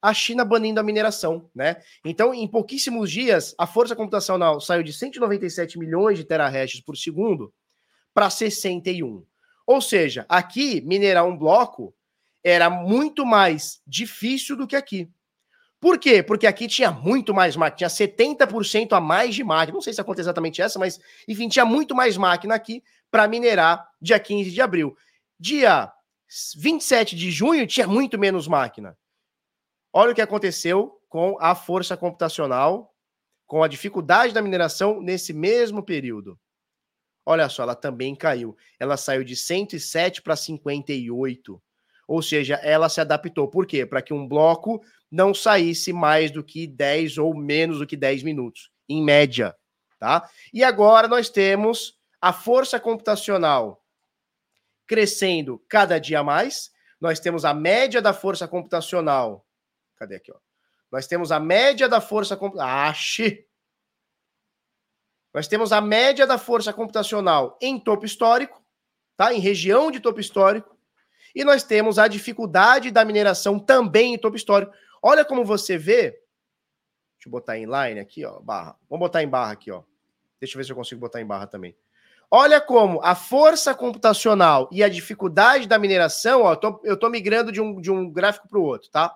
A China banindo a mineração, né? Então, em pouquíssimos dias, a força computacional saiu de 197 milhões de terahashes por segundo para 61. Ou seja, aqui minerar um bloco era muito mais difícil do que aqui. Por quê? Porque aqui tinha muito mais máquina, tinha 70% a mais de máquina. Não sei se acontece exatamente essa, mas enfim, tinha muito mais máquina aqui para minerar dia 15 de abril. Dia 27 de junho tinha muito menos máquina. Olha o que aconteceu com a força computacional, com a dificuldade da mineração nesse mesmo período. Olha só, ela também caiu. Ela saiu de 107 para 58. Ou seja, ela se adaptou. Por quê? Para que um bloco não saísse mais do que 10 ou menos do que 10 minutos, em média, tá? E agora nós temos a força computacional crescendo cada dia mais. Nós temos a média da força computacional. Cadê aqui, ó? Nós temos a média da força computacional. Ache! Nós temos a média da força computacional em topo histórico, tá? Em região de topo histórico. E nós temos a dificuldade da mineração também em topo histórico. Olha como você vê. Deixa eu botar em line aqui, ó, barra. Vamos botar em barra aqui, ó. Deixa eu ver se eu consigo botar em barra também. Olha como a força computacional e a dificuldade da mineração, ó, eu tô, eu tô migrando de um, de um gráfico para o outro, tá?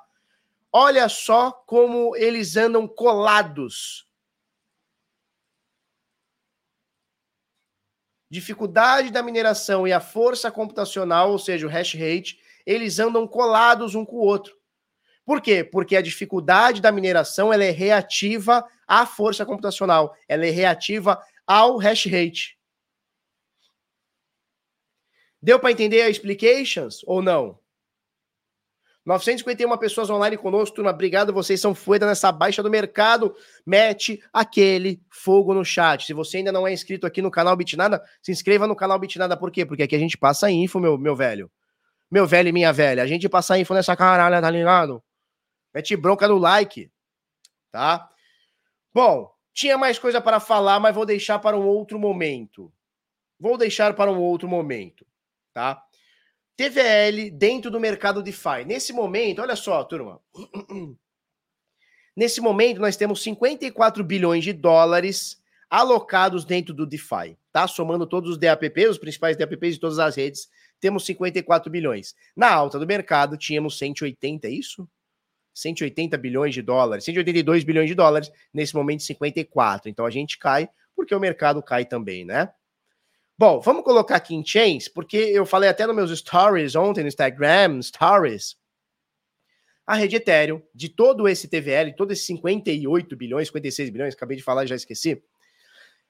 Olha só como eles andam colados. Dificuldade da mineração e a força computacional, ou seja, o hash rate, eles andam colados um com o outro. Por quê? Porque a dificuldade da mineração ela é reativa à força computacional, ela é reativa ao hash rate. Deu para entender a explications ou não? 951 pessoas online conosco, turma. Obrigado, vocês são fueda nessa baixa do mercado. Mete aquele fogo no chat. Se você ainda não é inscrito aqui no canal Bitnada, se inscreva no canal Bitnada. Por quê? Porque aqui a gente passa info, meu, meu velho. Meu velho e minha velha. A gente passa info nessa caralho, tá ligado? Mete bronca no like, tá? Bom, tinha mais coisa para falar, mas vou deixar para um outro momento. Vou deixar para um outro momento, tá? TVL dentro do mercado DeFi. Nesse momento, olha só, turma. Nesse momento, nós temos 54 bilhões de dólares alocados dentro do DeFi, tá? Somando todos os DAPPs, os principais DAPPs de todas as redes, temos 54 bilhões. Na alta do mercado, tínhamos 180, é isso? 180 bilhões de dólares, 182 bilhões de dólares, nesse momento 54. Então a gente cai porque o mercado cai também, né? Bom, vamos colocar aqui em chains, porque eu falei até nos meus stories ontem no Instagram, stories. A rede Ethereum, de todo esse TVL, todo esse 58 bilhões, 56 bilhões, acabei de falar e já esqueci.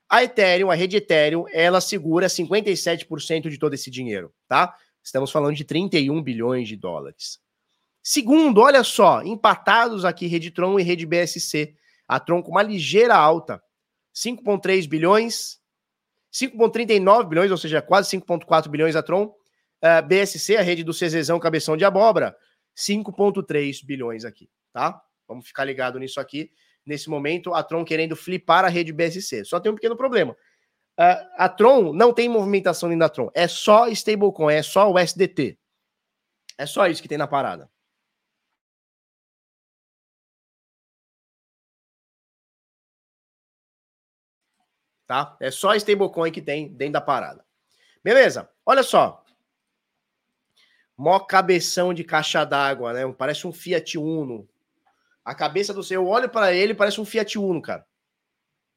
A Ethereum, a rede Ethereum, ela segura 57% de todo esse dinheiro, tá? Estamos falando de 31 bilhões de dólares. Segundo, olha só, empatados aqui Rede Tron e Rede BSC. A Tron com uma ligeira alta, 5,3 bilhões, 5,39 bilhões, ou seja, quase 5,4 bilhões a Tron. Uh, eh, BSC, a rede do CZzão Cabeção de Abóbora, 5,3 bilhões aqui, tá? Vamos ficar ligado nisso aqui. Nesse momento, a Tron querendo flipar a rede BSC. Só tem um pequeno problema. Uh, a Tron não tem movimentação nem da Tron. É só stablecoin, é só o SDT. É só isso que tem na parada. Tá? É só stablecoin que tem dentro da parada. Beleza? Olha só. Mó cabeção de caixa d'água, né? Parece um Fiat Uno. A cabeça do seu, eu olho para ele, parece um Fiat Uno, cara.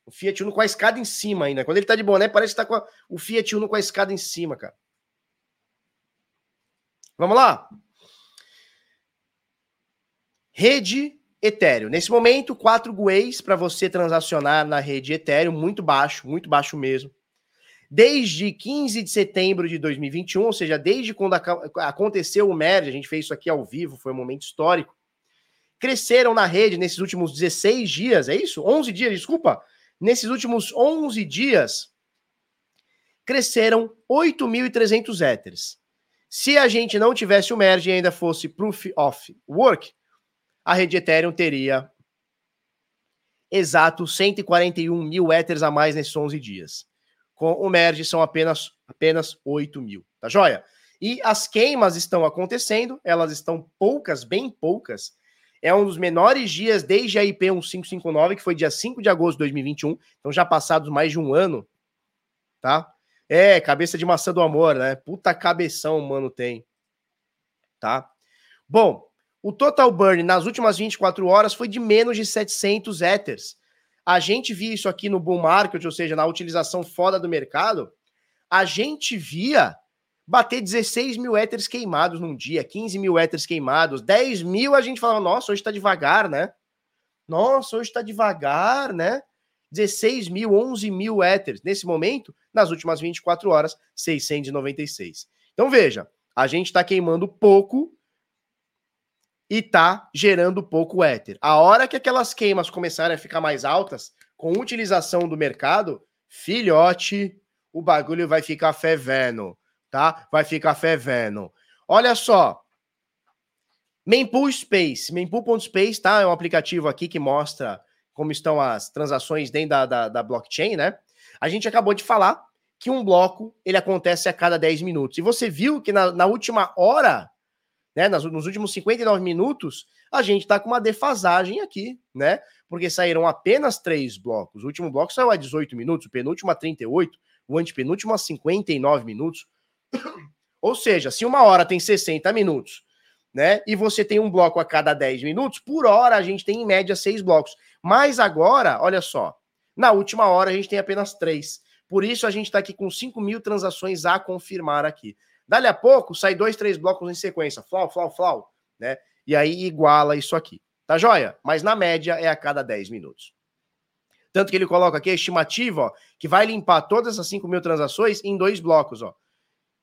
O Fiat Uno com a escada em cima ainda. Quando ele tá de boné, parece que tá com a... o Fiat Uno com a escada em cima, cara. Vamos lá? Rede Ethereum. Nesse momento, 4 GUEs para você transacionar na rede Ethereum, muito baixo, muito baixo mesmo. Desde 15 de setembro de 2021, ou seja, desde quando aconteceu o merge, a gente fez isso aqui ao vivo, foi um momento histórico. Cresceram na rede nesses últimos 16 dias, é isso? 11 dias, desculpa. Nesses últimos 11 dias, cresceram 8.300 Ethers. Se a gente não tivesse o merge e ainda fosse Proof of Work, a rede Ethereum teria exato 141 mil Ethers a mais nesses 11 dias. Com o merge são apenas, apenas 8 mil, tá joia? E as queimas estão acontecendo, elas estão poucas, bem poucas. É um dos menores dias desde a IP 1559, que foi dia 5 de agosto de 2021, então já passados mais de um ano, tá? É, cabeça de maçã do amor, né? Puta cabeção, mano, tem. Tá? Bom, o total burn nas últimas 24 horas foi de menos de 700 Ethers. A gente via isso aqui no bull market, ou seja, na utilização fora do mercado. A gente via bater 16 mil Ethers queimados num dia, 15 mil Ethers queimados, 10 mil a gente falava, nossa, hoje tá devagar, né? Nossa, hoje tá devagar, né? 16 mil, 11 mil Ethers. Nesse momento, nas últimas 24 horas, 696. Então veja, a gente está queimando pouco e tá gerando pouco éter. A hora que aquelas queimas começarem a ficar mais altas, com utilização do mercado, filhote, o bagulho vai ficar fervendo, tá? Vai ficar fervendo. Olha só. Mempool Space, mempool.space, tá? É um aplicativo aqui que mostra como estão as transações dentro da, da, da blockchain, né? A gente acabou de falar que um bloco ele acontece a cada 10 minutos. E você viu que na, na última hora né? Nas, nos últimos 59 minutos, a gente está com uma defasagem aqui, né? Porque saíram apenas três blocos. O último bloco saiu a 18 minutos, o penúltimo a 38, o antepenúltimo a 59 minutos. Ou seja, se uma hora tem 60 minutos, né? E você tem um bloco a cada 10 minutos, por hora a gente tem em média seis blocos. Mas agora, olha só, na última hora a gente tem apenas três. Por isso a gente está aqui com 5 mil transações a confirmar aqui. Dali a pouco, sai dois, três blocos em sequência, flau, flau, flau, né? E aí iguala isso aqui. Tá joia? Mas na média é a cada 10 minutos. Tanto que ele coloca aqui a estimativa, ó, que vai limpar todas essas 5 mil transações em dois blocos, ó.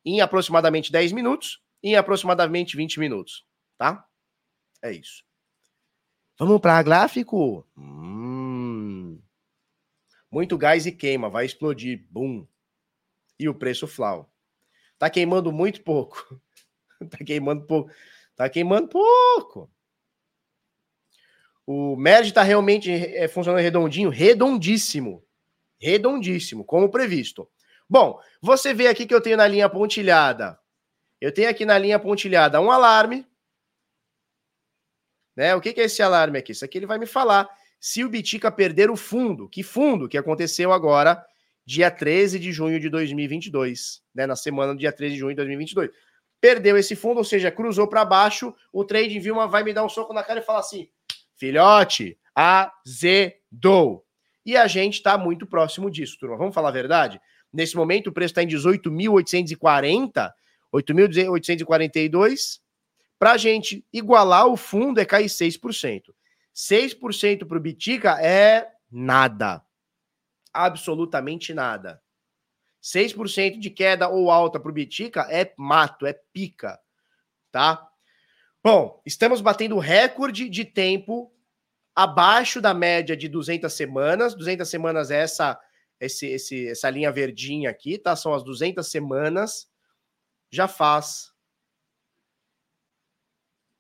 Em aproximadamente 10 minutos e em aproximadamente 20 minutos, tá? É isso. Vamos para gráfico? Hum. Muito gás e queima, vai explodir. Bum. E o preço flau. Tá queimando muito pouco. tá queimando pouco. Tá queimando pouco. O merge está realmente é, funcionando redondinho, redondíssimo. Redondíssimo, como previsto. Bom, você vê aqui que eu tenho na linha pontilhada. Eu tenho aqui na linha pontilhada um alarme. Né? O que, que é esse alarme aqui? Isso aqui ele vai me falar se o Bitica perder o fundo. Que fundo que aconteceu agora, dia 13 de junho de 2022, né? na semana do dia 13 de junho de 2022. Perdeu esse fundo, ou seja, cruzou para baixo, o Trade Vilma vai me dar um soco na cara e falar assim: filhote, azedou. E a gente está muito próximo disso, turma. Vamos falar a verdade? Nesse momento, o preço está em 18.840, 8.842. Para a gente igualar o fundo é cair 6%. 6% para o Bitica é nada. Absolutamente nada. 6% de queda ou alta para o Bitica é mato, é pica. Tá? Bom, estamos batendo recorde de tempo abaixo da média de 200 semanas. 200 semanas é essa, esse, esse, essa linha verdinha aqui, tá? São as 200 semanas. Já faz.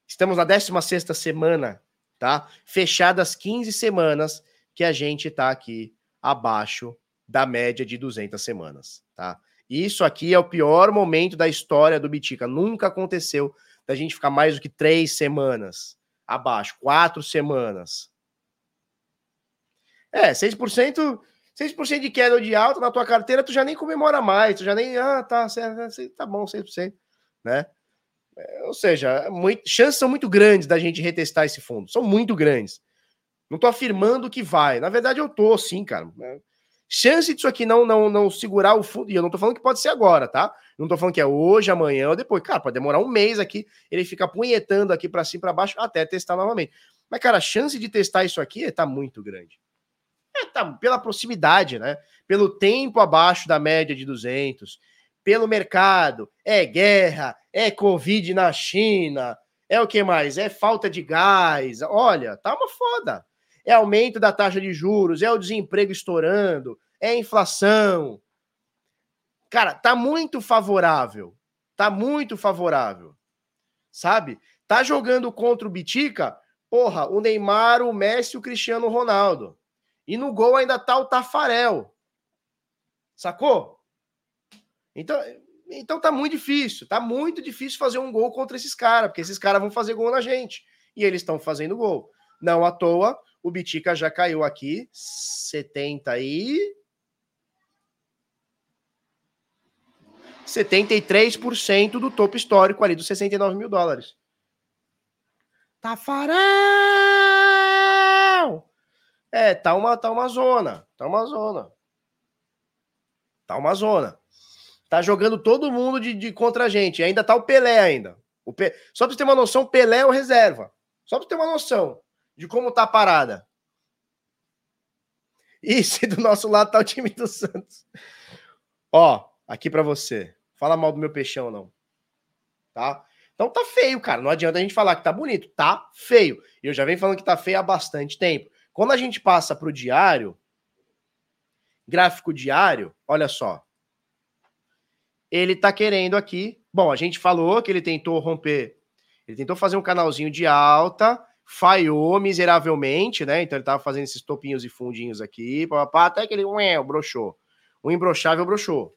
Estamos na 16 semana, tá? Fechadas 15 semanas que a gente tá aqui abaixo da média de 200 semanas, tá? Isso aqui é o pior momento da história do Bitica. Nunca aconteceu da gente ficar mais do que três semanas abaixo, quatro semanas. É, 6%, 6% de queda ou de alta na tua carteira, tu já nem comemora mais, tu já nem, ah, tá, tá bom, 6%, né? É, ou seja, é muito, chances são muito grandes da gente retestar esse fundo, são muito grandes. Não tô afirmando que vai, na verdade eu tô sim, cara. Né? Chance disso aqui não, não, não segurar o fundo, e eu não tô falando que pode ser agora, tá? Não tô falando que é hoje, amanhã ou depois. Cara, pode demorar um mês aqui, ele fica punhetando aqui para cima para baixo até testar novamente. Mas, cara, a chance de testar isso aqui tá muito grande. É, tá, pela proximidade, né? Pelo tempo abaixo da média de 200, pelo mercado, é guerra, é Covid na China, é o que mais? É falta de gás. Olha, tá uma foda. É aumento da taxa de juros, é o desemprego estourando, é inflação, Cara, tá muito favorável. Tá muito favorável. Sabe? Tá jogando contra o Bitica, porra, o Neymar, o Messi o Cristiano Ronaldo. E no gol ainda tá o Tafarel. Sacou? Então, então tá muito difícil. Tá muito difícil fazer um gol contra esses caras, porque esses caras vão fazer gol na gente. E eles estão fazendo gol. Não à toa, o Bitica já caiu aqui 70 e 73% do topo histórico ali dos 69 mil dólares. Tafarel! É, tá uma, tá uma zona. Tá uma zona. Tá uma zona. Tá jogando todo mundo de, de contra a gente. ainda tá o Pelé ainda. O Pe... Só pra você ter uma noção, Pelé é o reserva. Só pra você ter uma noção de como tá a parada. E do nosso lado tá o time do Santos. Ó, aqui para você. Fala mal do meu peixão, não. Tá? Então tá feio, cara. Não adianta a gente falar que tá bonito. Tá feio. Eu já venho falando que tá feio há bastante tempo. Quando a gente passa pro diário, gráfico diário, olha só. Ele tá querendo aqui. Bom, a gente falou que ele tentou romper. Ele tentou fazer um canalzinho de alta, falhou miseravelmente, né? Então ele tava fazendo esses topinhos e fundinhos aqui, até que ele ué, broxou. O imbrochável broxou.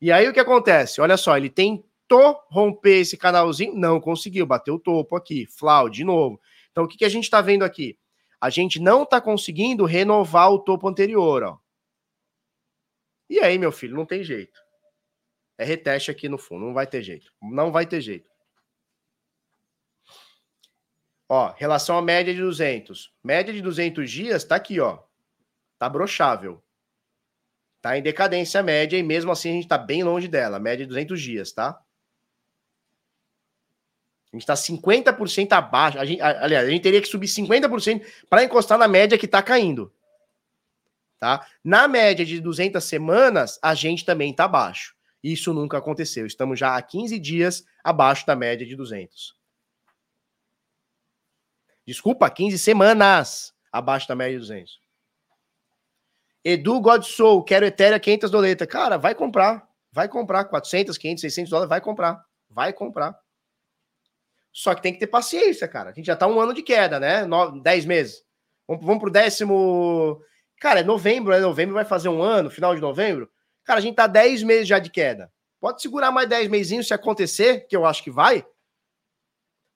E aí o que acontece? Olha só, ele tentou romper esse canalzinho, não conseguiu, bateu o topo aqui, flau de novo. Então o que, que a gente está vendo aqui? A gente não está conseguindo renovar o topo anterior, ó. E aí, meu filho, não tem jeito. É reteste aqui no fundo, não vai ter jeito. Não vai ter jeito. Ó, relação à média de 200. Média de 200 dias tá aqui, ó. Tá brochável. Tá em decadência média e mesmo assim a gente está bem longe dela, média de 200 dias, tá? A gente está 50% abaixo. A gente, aliás, a gente teria que subir 50% para encostar na média que está caindo. Tá? Na média de 200 semanas, a gente também está abaixo. Isso nunca aconteceu. Estamos já há 15 dias abaixo da média de 200. Desculpa, 15 semanas abaixo da média de 200. Edu Godsoul, quero Ethereum 500 doleta. Cara, vai comprar. Vai comprar. 400, 500, 600 dólares, vai comprar. Vai comprar. Só que tem que ter paciência, cara. A gente já tá um ano de queda, né? No, 10 meses. Vamos, vamos pro décimo. Cara, é novembro, né? Novembro vai fazer um ano, final de novembro. Cara, a gente tá 10 meses já de queda. Pode segurar mais 10 mesinhos se acontecer, que eu acho que vai.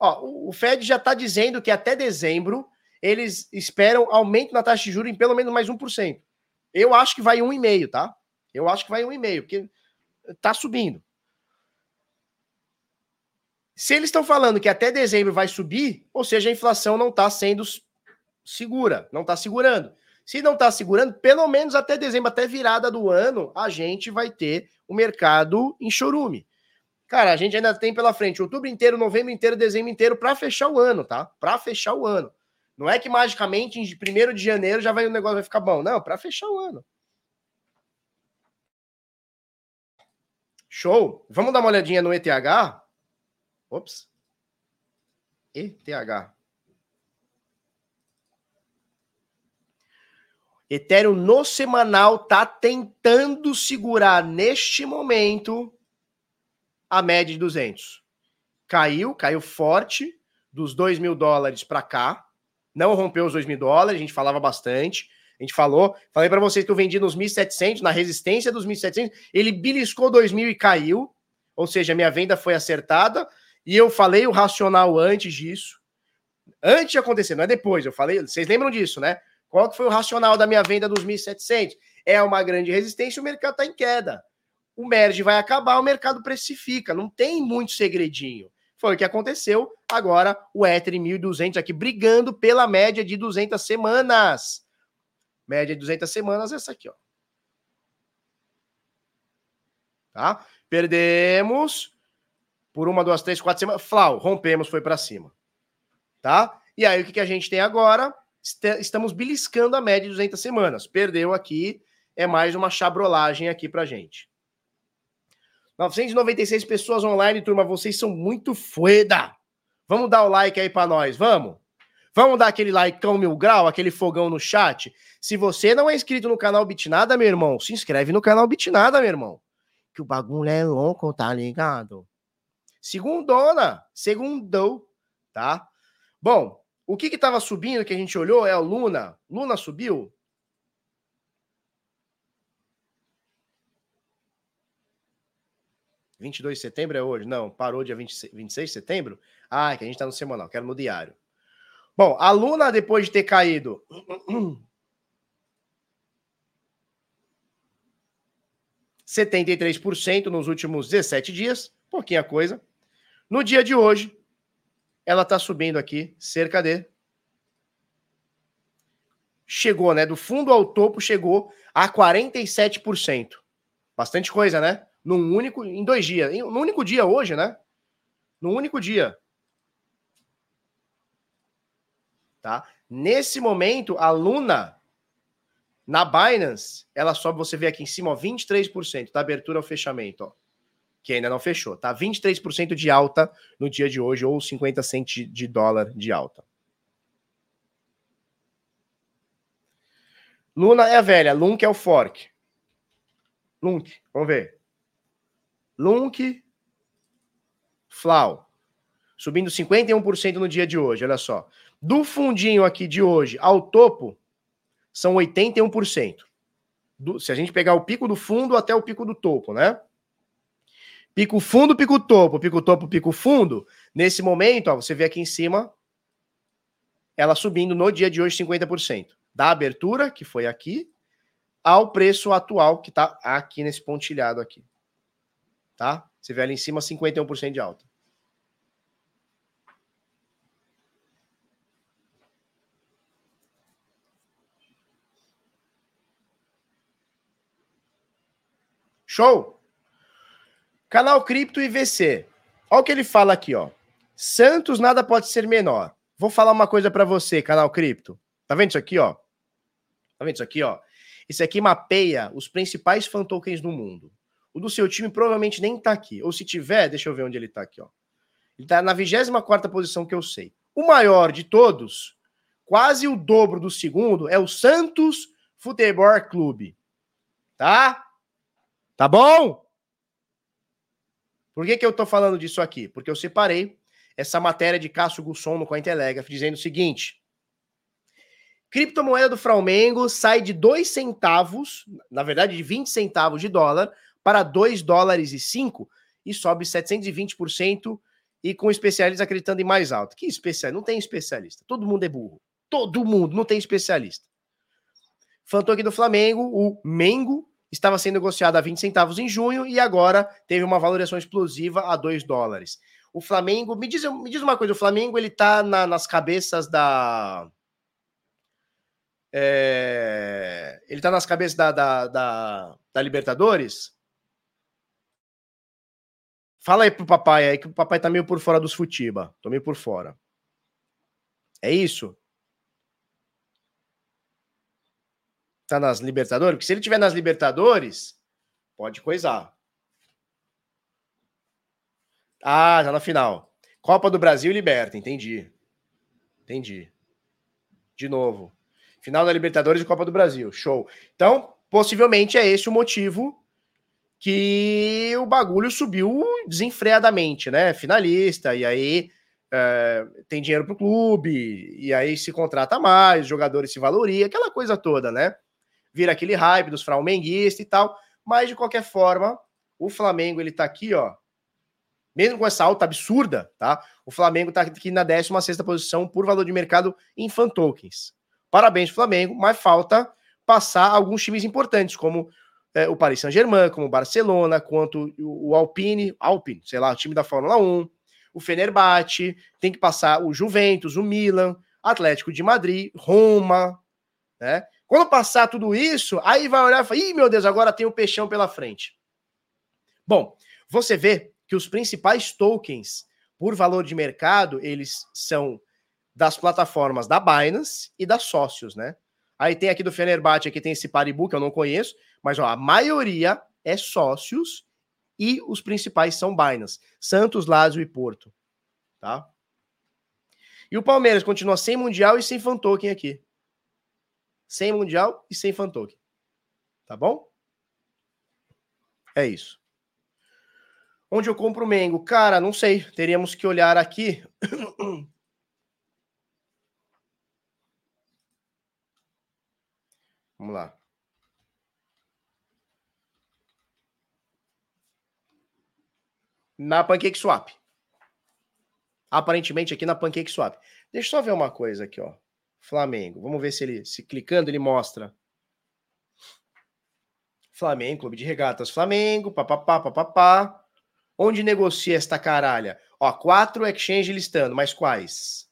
Ó, o Fed já está dizendo que até dezembro eles esperam aumento na taxa de juros em pelo menos mais 1%. Eu acho que vai 1,5%, tá? Eu acho que vai 1,5%, porque está subindo. Se eles estão falando que até dezembro vai subir, ou seja, a inflação não está sendo segura, não está segurando. Se não está segurando, pelo menos até dezembro, até virada do ano, a gente vai ter o mercado em chorume. Cara, a gente ainda tem pela frente outubro inteiro, novembro inteiro, dezembro inteiro para fechar o ano, tá? Para fechar o ano. Não é que magicamente em 1 de janeiro já vai o negócio vai ficar bom. Não, para fechar o ano. Show. Vamos dar uma olhadinha no ETH? Ops. ETH. Ethereum no semanal tá tentando segurar neste momento a média de 200. Caiu, caiu forte dos 2 mil dólares para cá. Não rompeu os 2 mil dólares, a gente falava bastante. A gente falou, falei para vocês que eu vendi nos 1.700, na resistência dos 1.700, ele beliscou 2.000 e caiu. Ou seja, minha venda foi acertada. E eu falei o racional antes disso. Antes de acontecer, não é depois. Eu falei, vocês lembram disso, né? Qual que foi o racional da minha venda dos 1.700? É uma grande resistência, o mercado está em queda. O merge vai acabar, o mercado precifica. Não tem muito segredinho. Foi o que aconteceu. Agora o Ether em 1.200 aqui brigando pela média de 200 semanas. Média de 200 semanas essa aqui, ó. Tá? Perdemos por uma, duas, três, quatro semanas. Flau, rompemos, foi para cima. Tá? E aí, o que, que a gente tem agora? Estamos beliscando a média de 200 semanas. Perdeu aqui, é mais uma chabrolagem aqui para gente. 996 pessoas online, turma. Vocês são muito fueda. Vamos dar o like aí para nós, vamos? Vamos dar aquele like mil grau, aquele fogão no chat. Se você não é inscrito no canal Bitnada, meu irmão, se inscreve no canal Bitnada, meu irmão. Que o bagulho é louco, tá ligado? Segundona, segundou, tá? Bom, o que que tava subindo que a gente olhou é a Luna. Luna subiu? Vinte de setembro é hoje? Não, parou dia 20, 26 de setembro? Ah, que a gente tá no semanal, quero no diário. Bom, a Luna, depois de ter caído 73% nos últimos 17 dias, pouquinha coisa. No dia de hoje, ela está subindo aqui cerca de. Chegou, né? Do fundo ao topo, chegou a 47%. Bastante coisa, né? Num único. Em dois dias. No único dia hoje, né? No único dia. Tá? Nesse momento, a Luna na Binance, ela sobe, você vê aqui em cima, ó, 23% da abertura ao fechamento, ó que ainda não fechou, tá? 23% de alta no dia de hoje, ou 50 centos de dólar de alta. Luna é a velha, Lunk é o fork. Lunk, vamos ver. Lunk, Flau, subindo 51% no dia de hoje, olha só. Do fundinho aqui de hoje ao topo, são 81%. Do, se a gente pegar o pico do fundo até o pico do topo, né? Pico fundo, pico topo, pico topo, pico fundo. Nesse momento, ó, você vê aqui em cima, ela subindo no dia de hoje 50%. Da abertura, que foi aqui, ao preço atual, que está aqui nesse pontilhado aqui. Tá? Você vê ali em cima 51% de alta. Show? Canal Cripto e VC. Olha o que ele fala aqui, ó. Santos nada pode ser menor. Vou falar uma coisa para você, canal Cripto. Tá vendo isso aqui, ó? Tá vendo isso aqui, ó? Isso aqui mapeia os principais fan tokens do mundo. O do seu time provavelmente nem tá aqui. Ou se tiver, deixa eu ver onde ele tá aqui, ó. Ele tá na 24 posição que eu sei. O maior de todos, quase o dobro do segundo, é o Santos Futebol Clube. Tá? Tá bom? Por que, que eu estou falando disso aqui? Porque eu separei essa matéria de Cássio Gusson no Cointelegraph dizendo o seguinte: criptomoeda do Flamengo sai de 2 centavos, na verdade de 20 centavos de dólar, para 2 dólares e 5 e sobe 720% e com especialistas acreditando em mais alto. Que especialista? Não tem especialista. Todo mundo é burro. Todo mundo, não tem especialista. Fantoque do Flamengo, o Mengo, estava sendo negociado a 20 centavos em junho e agora teve uma valorização explosiva a 2 dólares. O Flamengo, me diz, me diz uma coisa, o Flamengo ele tá na, nas cabeças da. É, ele tá nas cabeças da, da, da, da Libertadores? Fala aí pro papai aí, que o papai tá meio por fora dos futiba. Tô meio por fora. É isso? Tá nas Libertadores? Porque se ele tiver nas Libertadores, pode coisar. Ah, tá na final. Copa do Brasil e Liberta, entendi. Entendi. De novo. Final da Libertadores e Copa do Brasil. Show. Então, possivelmente é esse o motivo que o bagulho subiu desenfreadamente, né? Finalista, e aí é, tem dinheiro pro clube, e aí se contrata mais, jogadores se valoria, aquela coisa toda, né? Vira aquele hype dos flamenguistas e tal, mas de qualquer forma, o Flamengo ele tá aqui, ó, mesmo com essa alta absurda, tá? O Flamengo tá aqui na 16 posição por valor de mercado em fan tokens. Parabéns Flamengo, mas falta passar alguns times importantes, como é, o Paris Saint-Germain, como o Barcelona, quanto o Alpine, Alpine, sei lá, o time da Fórmula 1, o Fenerbahçe, tem que passar o Juventus, o Milan, Atlético de Madrid, Roma, né? Quando passar tudo isso, aí vai olhar e falar, ih, meu Deus, agora tem o peixão pela frente. Bom, você vê que os principais tokens por valor de mercado, eles são das plataformas da Binance e da Sócios, né? Aí tem aqui do Fenerbahçe, aqui tem esse Paribu, que eu não conheço, mas ó, a maioria é sócios e os principais são Binance, Santos, Lazio e Porto, tá? E o Palmeiras continua sem Mundial e sem fan token aqui. Sem Mundial e sem fan token. Tá bom? É isso. Onde eu compro o Mengo? Cara, não sei. Teríamos que olhar aqui. Vamos lá. Na Pancake Swap. Aparentemente aqui na Pancake Swap. Deixa eu só ver uma coisa aqui, ó. Flamengo. Vamos ver se ele, se clicando, ele mostra. Flamengo, Clube de Regatas Flamengo, papapá, papapá. Onde negocia esta caralha? Ó, quatro exchange listando, mas quais?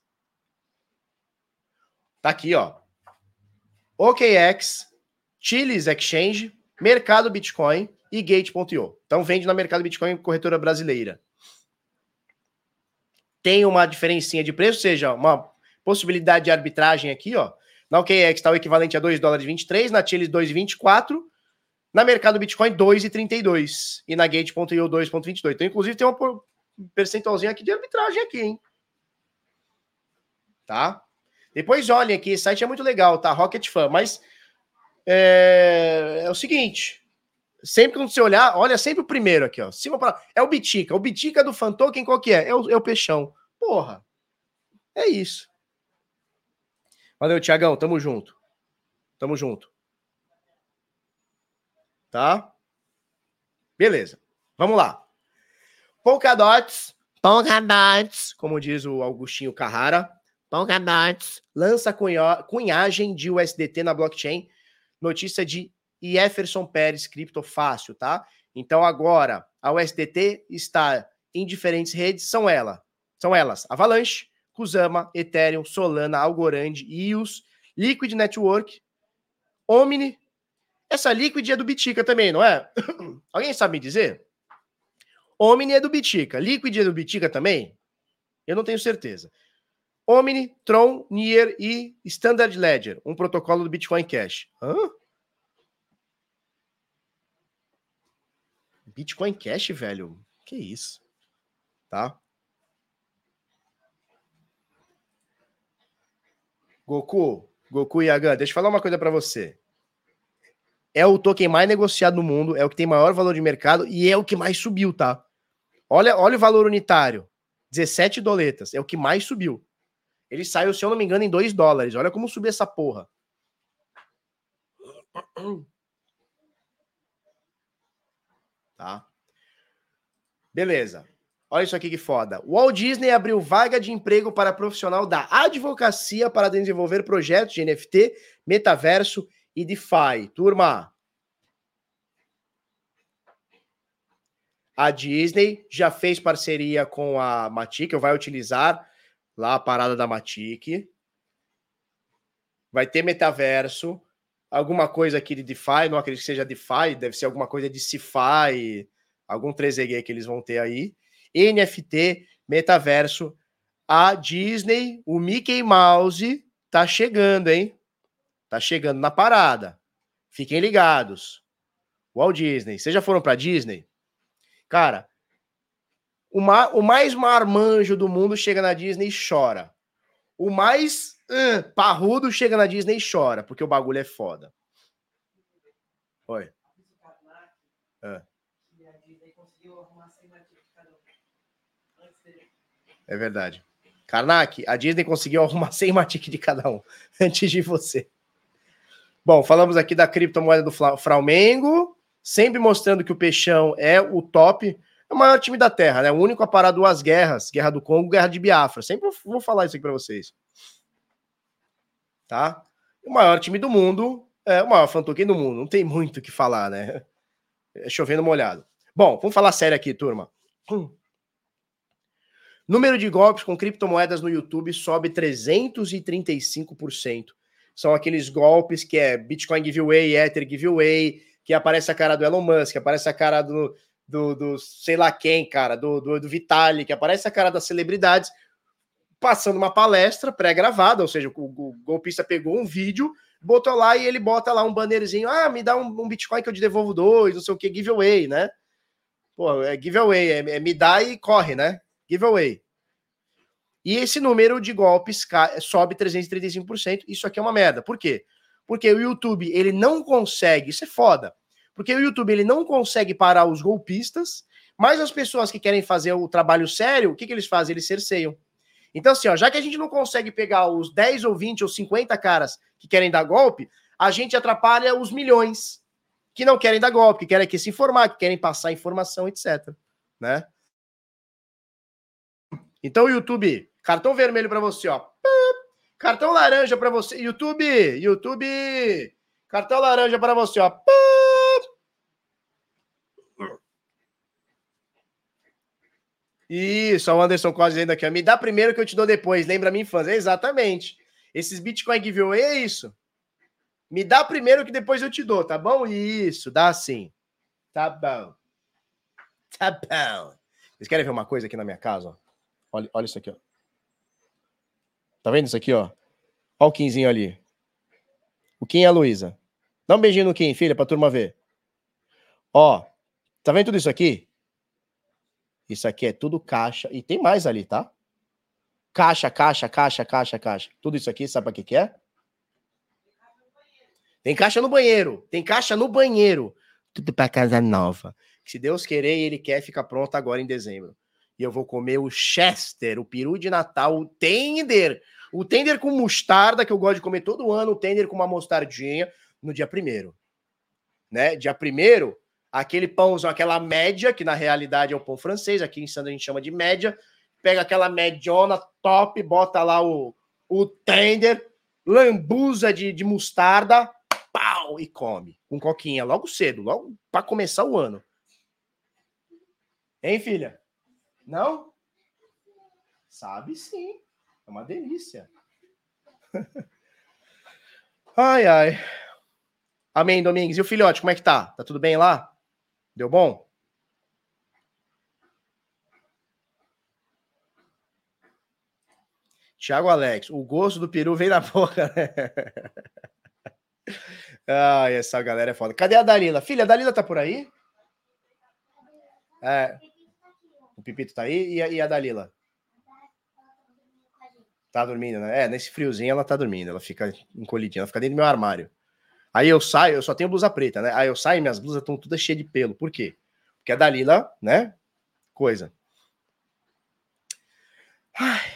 Tá aqui, ó. OKX, Chiles Exchange, Mercado Bitcoin e Gate.io. Então vende na Mercado Bitcoin corretora brasileira. Tem uma diferencinha de preço, ou seja, uma possibilidade de arbitragem aqui, ó. Na OKX está o equivalente a 2 dólares 23, na Chiles 2,24, na Mercado Bitcoin 2,32 e na Gate.io 2,22. Então, inclusive, tem um percentualzinho aqui de arbitragem aqui, hein? Tá? Depois olhem aqui, esse site é muito legal, tá? Rocket Fan, mas é, é o seguinte, sempre quando você olhar, olha sempre o primeiro aqui, ó. Cima para É o Bitica. O Bitica do Fantoken, qual que é? É o, é o Peixão. Porra. É isso. Valeu, Tiagão. Tamo junto. Tamo junto. Tá? Beleza. Vamos lá. Polkadots. Polkadots. Como diz o Augustinho Carrara. Polkadots. Lança cunha, cunhagem de USDT na blockchain. Notícia de Jefferson Pérez Cripto Fácil, tá? Então agora a USDT está em diferentes redes, são ela, são elas: Avalanche, Kusama, Ethereum, Solana, Algorand, EOS, Liquid Network, Omni. Essa Liquid é do Bitica também, não é? Alguém sabe me dizer? Omni é do Bitica. Liquid é do Bitica também? Eu não tenho certeza. Omni, Tron, Nier e Standard Ledger, um protocolo do Bitcoin Cash. Hã? Bitcoin Cash, velho? Que isso? Tá? Goku, Goku Yagan, deixa eu falar uma coisa para você. É o token mais negociado no mundo, é o que tem maior valor de mercado e é o que mais subiu, tá? Olha, olha o valor unitário. 17 doletas, é o que mais subiu. Ele saiu, se eu não me engano, em 2 dólares. Olha como subiu essa porra. Tá? Beleza. Olha isso aqui que foda. Walt Disney abriu vaga de emprego para profissional da advocacia para desenvolver projetos de NFT, metaverso e DeFi. Turma, a Disney já fez parceria com a Matic, vai utilizar lá a parada da Matic. Vai ter metaverso, alguma coisa aqui de DeFi, não acredito que seja DeFi, deve ser alguma coisa de CeFi, algum 3G que eles vão ter aí. NFT, metaverso, a Disney, o Mickey Mouse tá chegando, hein? Tá chegando na parada. Fiquem ligados. Walt Disney, vocês já foram para Disney? Cara, o, ma o mais marmanjo do mundo chega na Disney e chora. O mais parrudo chega na Disney e chora, porque o bagulho é foda. Oi. Uh. É verdade. Karnak, a Disney conseguiu arrumar 100 Matic de cada um antes de você. Bom, falamos aqui da criptomoeda do Flamengo, sempre mostrando que o Peixão é o top, é o maior time da Terra, né? O único a parar duas guerras, Guerra do Congo, Guerra de Biafra. Sempre vou falar isso aqui para vocês. Tá? O maior time do mundo, é o maior fantoquim do mundo. Não tem muito o que falar, né? É chovendo molhado. Bom, vamos falar sério aqui, turma. Hum. Número de golpes com criptomoedas no YouTube sobe 335%. São aqueles golpes que é Bitcoin giveaway, Ether giveaway, que aparece a cara do Elon Musk, aparece a cara do, do, do sei lá quem, cara, do, do, do Vitalik, aparece a cara das celebridades, passando uma palestra pré-gravada, ou seja, o, golpista pegou um vídeo, botou lá e ele bota lá um bannerzinho, ah, me dá um, um Bitcoin que eu te devolvo dois, não sei o que, giveaway, né? Pô, é giveaway, é, é me dá e corre, né? giveaway. E esse número de golpes sobe 335%. Isso aqui é uma merda. Por quê? Porque o YouTube, ele não consegue, isso é foda. Porque o YouTube, ele não consegue parar os golpistas, mas as pessoas que querem fazer o trabalho sério, o que, que eles fazem? Eles cerceiam. Então, assim, ó, já que a gente não consegue pegar os 10 ou 20 ou 50 caras que querem dar golpe, a gente atrapalha os milhões que não querem dar golpe, que querem aqui se informar, que querem passar informação, etc. Né? Então, YouTube, cartão vermelho para você, ó. Cartão laranja para você. YouTube, YouTube, cartão laranja para você, ó. Isso, o Anderson quase dizendo aqui. Me dá primeiro que eu te dou depois. Lembra minha infância. Exatamente. Esses Bitcoin giveaway é isso. Me dá primeiro que depois eu te dou, tá bom? Isso, dá sim. Tá bom. Tá bom. Vocês querem ver uma coisa aqui na minha casa, ó? Olha, olha isso aqui, ó. Tá vendo isso aqui, ó? Olha o Quinzinho ali. O Kim e a Luísa. Dá um beijinho no Kim, filha, pra turma ver. Ó, tá vendo tudo isso aqui? Isso aqui é tudo caixa. E tem mais ali, tá? Caixa, caixa, caixa, caixa, caixa. Tudo isso aqui, sabe pra que que é? Tem caixa no banheiro. Tem caixa no banheiro. Tudo pra casa nova. Se Deus querer, ele quer ficar pronto agora em dezembro e eu vou comer o Chester, o peru de Natal, o tender, o tender com mostarda, que eu gosto de comer todo ano, o tender com uma mostardinha, no dia primeiro. Né? Dia primeiro, aquele pãozão, aquela média, que na realidade é o pão francês, aqui em Sandra a gente chama de média, pega aquela mediona top, bota lá o, o tender, lambuza de, de mostarda, pau, e come, com coquinha, logo cedo, logo para começar o ano. Hein, filha? Não? Sabe sim. É uma delícia. ai, ai. Amém, Domingues. E o filhote, como é que tá? Tá tudo bem lá? Deu bom? Tiago Alex, o gosto do peru vem na boca, né? Ai, essa galera é foda. Cadê a Dalila? Filha, a Dalila tá por aí? É. O Pipito tá aí e a, e a Dalila? Tá dormindo, né? É, nesse friozinho ela tá dormindo, ela fica encolhidinha, ela fica dentro do meu armário. Aí eu saio, eu só tenho blusa preta, né? Aí eu saio e minhas blusas estão todas cheias de pelo. Por quê? Porque a Dalila, né? Coisa. Ai.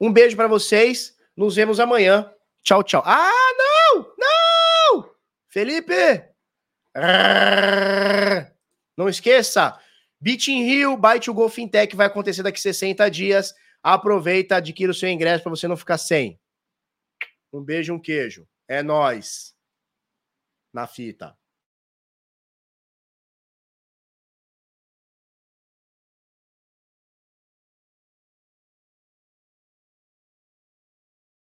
Um beijo para vocês. Nos vemos amanhã. Tchau, tchau. Ah, não! Não! Felipe! Não esqueça, Beat in Rio, Byte o Go Fintech vai acontecer daqui 60 dias. Aproveita, adquira o seu ingresso para você não ficar sem. Um beijo, um queijo. É nós na fita.